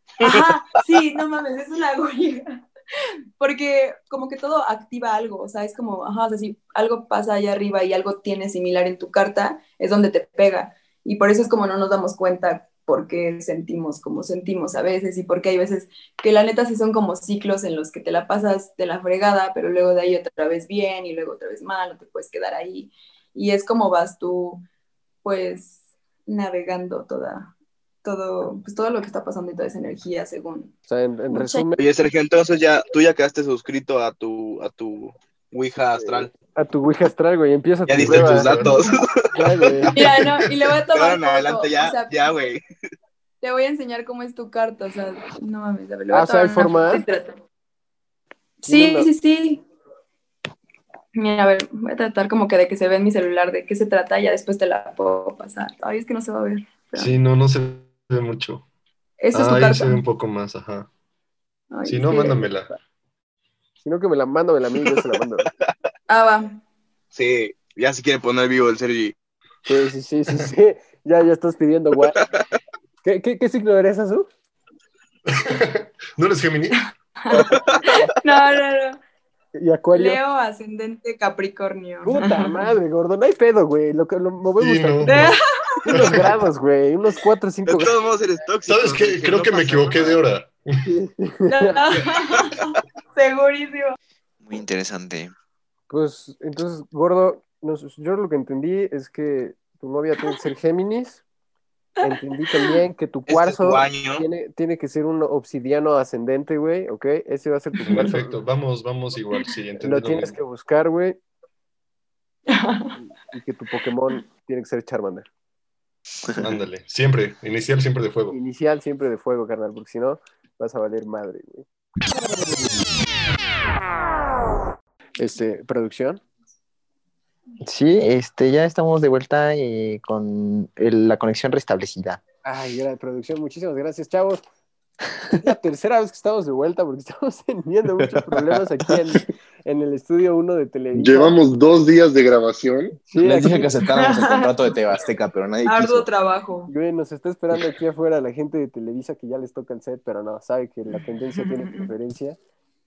Ajá, sí, no mames, es una ouija. Porque como que todo activa algo, o sea, es como, ajá, o sea, si algo pasa allá arriba y algo tiene similar en tu carta, es donde te pega. Y por eso es como no nos damos cuenta por qué sentimos como sentimos a veces y porque hay veces que la neta sí son como ciclos en los que te la pasas de la fregada, pero luego de ahí otra vez bien y luego otra vez mal, no te puedes quedar ahí. Y es como vas tú, pues, navegando toda, todo, pues todo lo que está pasando y toda esa energía según. O sea, en, resumen, Oye, Sergio, entonces ya, tú ya quedaste suscrito a tu, a tu Ouija astral. a tu Ouija astral, güey, empieza Ya diste tus datos. Ya, güey. Mira, no, y le voy a tomar foto, adelante ya, o sea, ya, güey. te voy a enseñar cómo es tu carta, o sea, no mames, a ver, le voy Ah, a o sea, ¿hay tomar una forma? Sí, sí, sí. Mira, a ver, voy a tratar como que de que se ve en mi celular de qué se trata y ya después te la puedo pasar. Ay, es que no se va a ver. Sí, no, no se ve mucho. Esa es tu Ah, carta. se ve un poco más, ajá. Ay, Si no, que- mándamela. Si no, que me la mando, me la mando, yo se la mando. Ah, va. Sí, ya se quiere poner vivo el Sergi. Sí, sí, sí, sí, sí. Ya, ya estás pidiendo guay. ¿Qué, qué, qué signo eres, Azul? ¿No eres Géminis? No, no, no. ¿Y Acuario? Leo ascendente Capricornio. Puta madre, gordo, no hay pedo, güey. Lo que lo movemos Sí, no. unos grados, güey, unos 4 o 5 De grados. todos modos eres tóxico. ¿Sabes qué? Creo no que me equivoqué nada. de hora. No. Segurísimo. Muy interesante. Pues entonces, gordo, nos- yo lo que entendí es que tu novia tiene que ser Géminis. Entendí también que tu Este es cuarzo tu tiene, tiene que ser un obsidiano ascendente, güey, ¿ok? Ese va a ser tu cuarzo. Perfecto, vamos, vamos igual, sí, entendí Lo lo tienes que buscar, güey. Y que tu Pokémon tiene que ser Charmander. Ándale, siempre, inicial siempre de fuego. Inicial siempre de fuego, carnal, porque si no, vas a valer madre, güey. Este, producción. Sí, este, ya estamos de vuelta eh, con el- la conexión restablecida. Ay, gran producción. Muchísimas gracias, chavos. Es la tercera vez que estamos de vuelta porque estamos teniendo muchos problemas aquí en, en el estudio 1 de Televisa. Llevamos dos días de grabación. Sí, Les aquí- dije que aceptáramos el contrato de Tebasteca, pero nadie Arduo quiso. trabajo. Güey, nos está esperando aquí afuera la gente de Televisa que ya les toca el set, pero no, sabe que la tendencia tiene preferencia.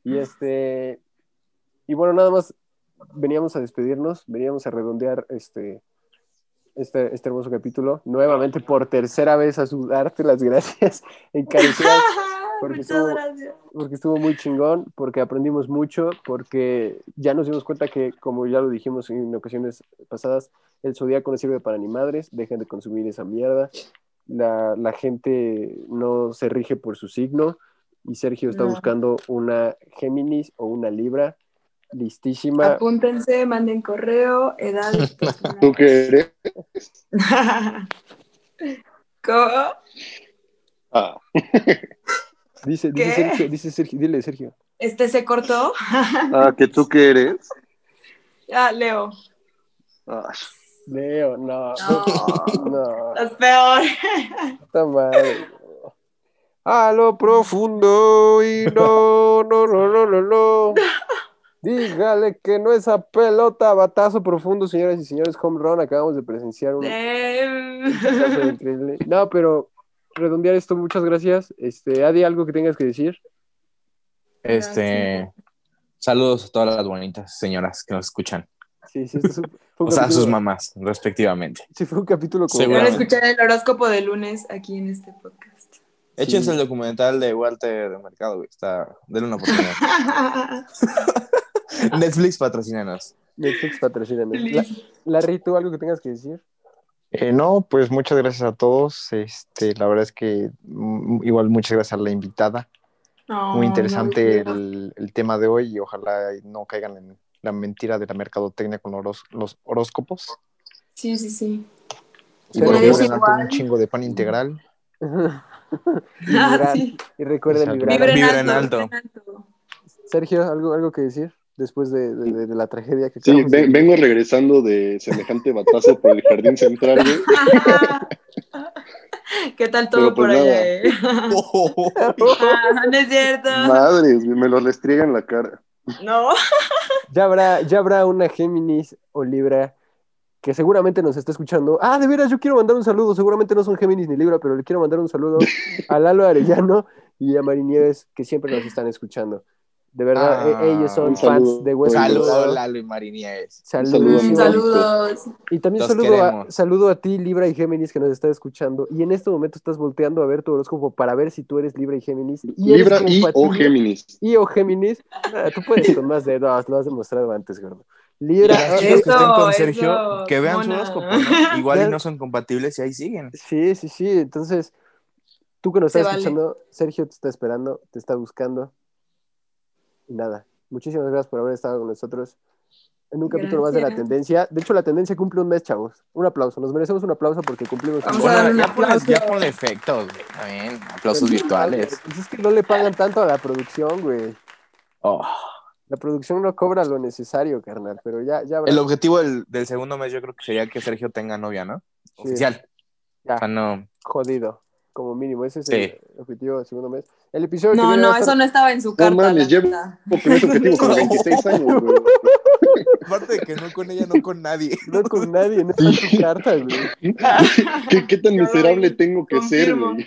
Y este, y bueno, nada más veníamos a despedirnos, veníamos a redondear este, este, este hermoso capítulo. Nuevamente, por tercera vez, a su- darte las gracias encarecidas, Porque Muchas estuvo- gracias. porque estuvo muy chingón, porque aprendimos mucho, porque ya nos dimos cuenta que, como ya lo dijimos en ocasiones pasadas, el zodiaco no sirve para ni madres, dejen de consumir esa mierda. La, la gente no se rige por su signo y Sergio está No. buscando una Géminis o una Libra listísima. Apúntense, manden correo, edad. ¿Tú qué eres? ¿Cómo? Ah, Dice, dice. Sergio, dice Sergio, dile Sergio. Este se cortó. ah, ¿que tú qué eres? Ah, Leo. Ah, Leo, no, No, no, es peor. está mal. A lo profundo y no, no, no, no, no, no. Dígale que no esa pelota, batazo profundo, señoras y señores, home run. Acabamos de presenciar un increíble. No, pero redondear esto, muchas gracias. Este, Adi, algo que tengas que decir. Este, saludos a todas las bonitas señoras que nos escuchan. Sí, sí, esto es un- fue un O sea, a sus mamás, respectivamente. Sí, fue un capítulo como. Van a escuchar el horóscopo de lunes aquí en este podcast. Échense el documental de Walter de Mercado, güey. Está, denle una oportunidad. Netflix patrocínanos. Netflix patrocínanos. La, Larry, ¿tú algo que tengas que decir? Eh, no, pues muchas gracias a todos. Este, la verdad es que mm, igual muchas gracias a la invitada. Muy interesante no, el, el tema de hoy y ojalá no caigan en la mentira de la mercadotecnia con los horóscopos. Sí, sí, sí. Y igual. un chingo de pan integral. Y vibrar. Ah, sí. Y recuerden vibrar. Vibren alto. Sergio, ¿algo, algo que decir después de, de- de- de la tragedia que sí, ven- vengo regresando de semejante batazo por el jardín central, güey. ¿Qué tal todo Pero pues por allá? eh? Ah, no es cierto. Madres, me lo restriega en la cara. No. Ya habrá, ya habrá una Géminis o Libra que seguramente nos está escuchando. Ah, de veras, yo quiero mandar un saludo. Seguramente no son Géminis ni Libra, pero le quiero mandar un saludo a Lalo Arellano y a Mari Nieves, que siempre nos están escuchando. De verdad, Ah, e- ellos son un fans de Hueso Saludos. Lalo y Marinieves. saludo, Saludísimos. amigos. Saludos. Y también saludo a, saludo a ti, Libra y Géminis, que nos está escuchando. Y en este momento estás volteando a ver tu horóscopo para ver si tú eres Libra y Géminis. Y Libra y o. Géminis. Y o Géminis. Ah, tú puedes con más de dos, lo has demostrado antes, gordo. Libra. Y las ah, chicas que estén con Sergio, eso, que vean su horóscopo, ¿no? Igual y no son compatibles y ahí siguen. Sí, sí, sí. Entonces, tú que nos Se estás vale. escuchando, Sergio te está esperando, te está buscando. Y nada, muchísimas gracias por haber estado con nosotros en un capítulo más de la tendencia. De hecho, la tendencia cumple un mes, chavos. Un aplauso. Nos merecemos un aplauso porque cumplimos un Vamos mes. un ya, ponle, ya ponle efectos, güey. También, aplausos virtuales. Pues es que no le pagan tanto a la producción, güey. Oh. La producción no cobra lo necesario, carnal, pero ya, ya habrá. El objetivo del, del segundo mes yo creo que sería que Sergio tenga novia, ¿no? Sí. Oficial. Ya. O sea, no. Jodido, como mínimo. Ese es Sí. el objetivo del segundo mes. El episodio No, no, estar- eso no estaba en su carta. mames, la llevo- neta. Como primer objetivo con 26 años, güey. Aparte de que no con ella, no con nadie. No con nadie, no está en tu carta, güey. ¿Qué, qué tan Yo miserable tengo que ser, güey?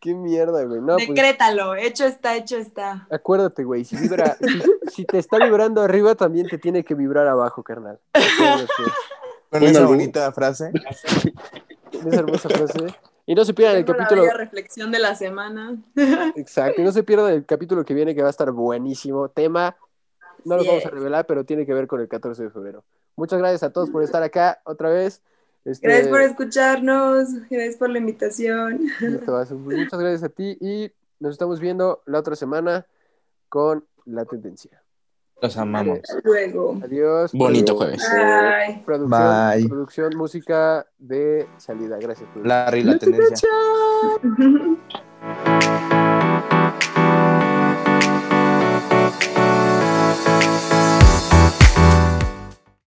Qué mierda, güey. No, pues, Decrétalo, hecho está, hecho está. acuérdate, güey. Si, vibra, si, si te está vibrando arriba, también te tiene que vibrar abajo, carnal. Con Bueno, esa bonita frase. Esa hermosa frase. Y no se pierdan el la capítulo. bella reflexión de la semana. Exacto. Y no se pierdan el capítulo que viene, que va a estar buenísimo. Tema, no lo vamos a revelar, pero tiene que ver con el 14 de febrero. Muchas gracias a todos por estar acá otra vez. Este, Gracias por escucharnos, gracias por la invitación. Muchas gracias a ti y nos estamos viendo la otra semana con la tendencia. Los amamos. Luego. Adiós. Bonito Adiós. jueves. Bye. Producción, Bye. producción, música de salida. Gracias. Larry, la tendencia. Chao.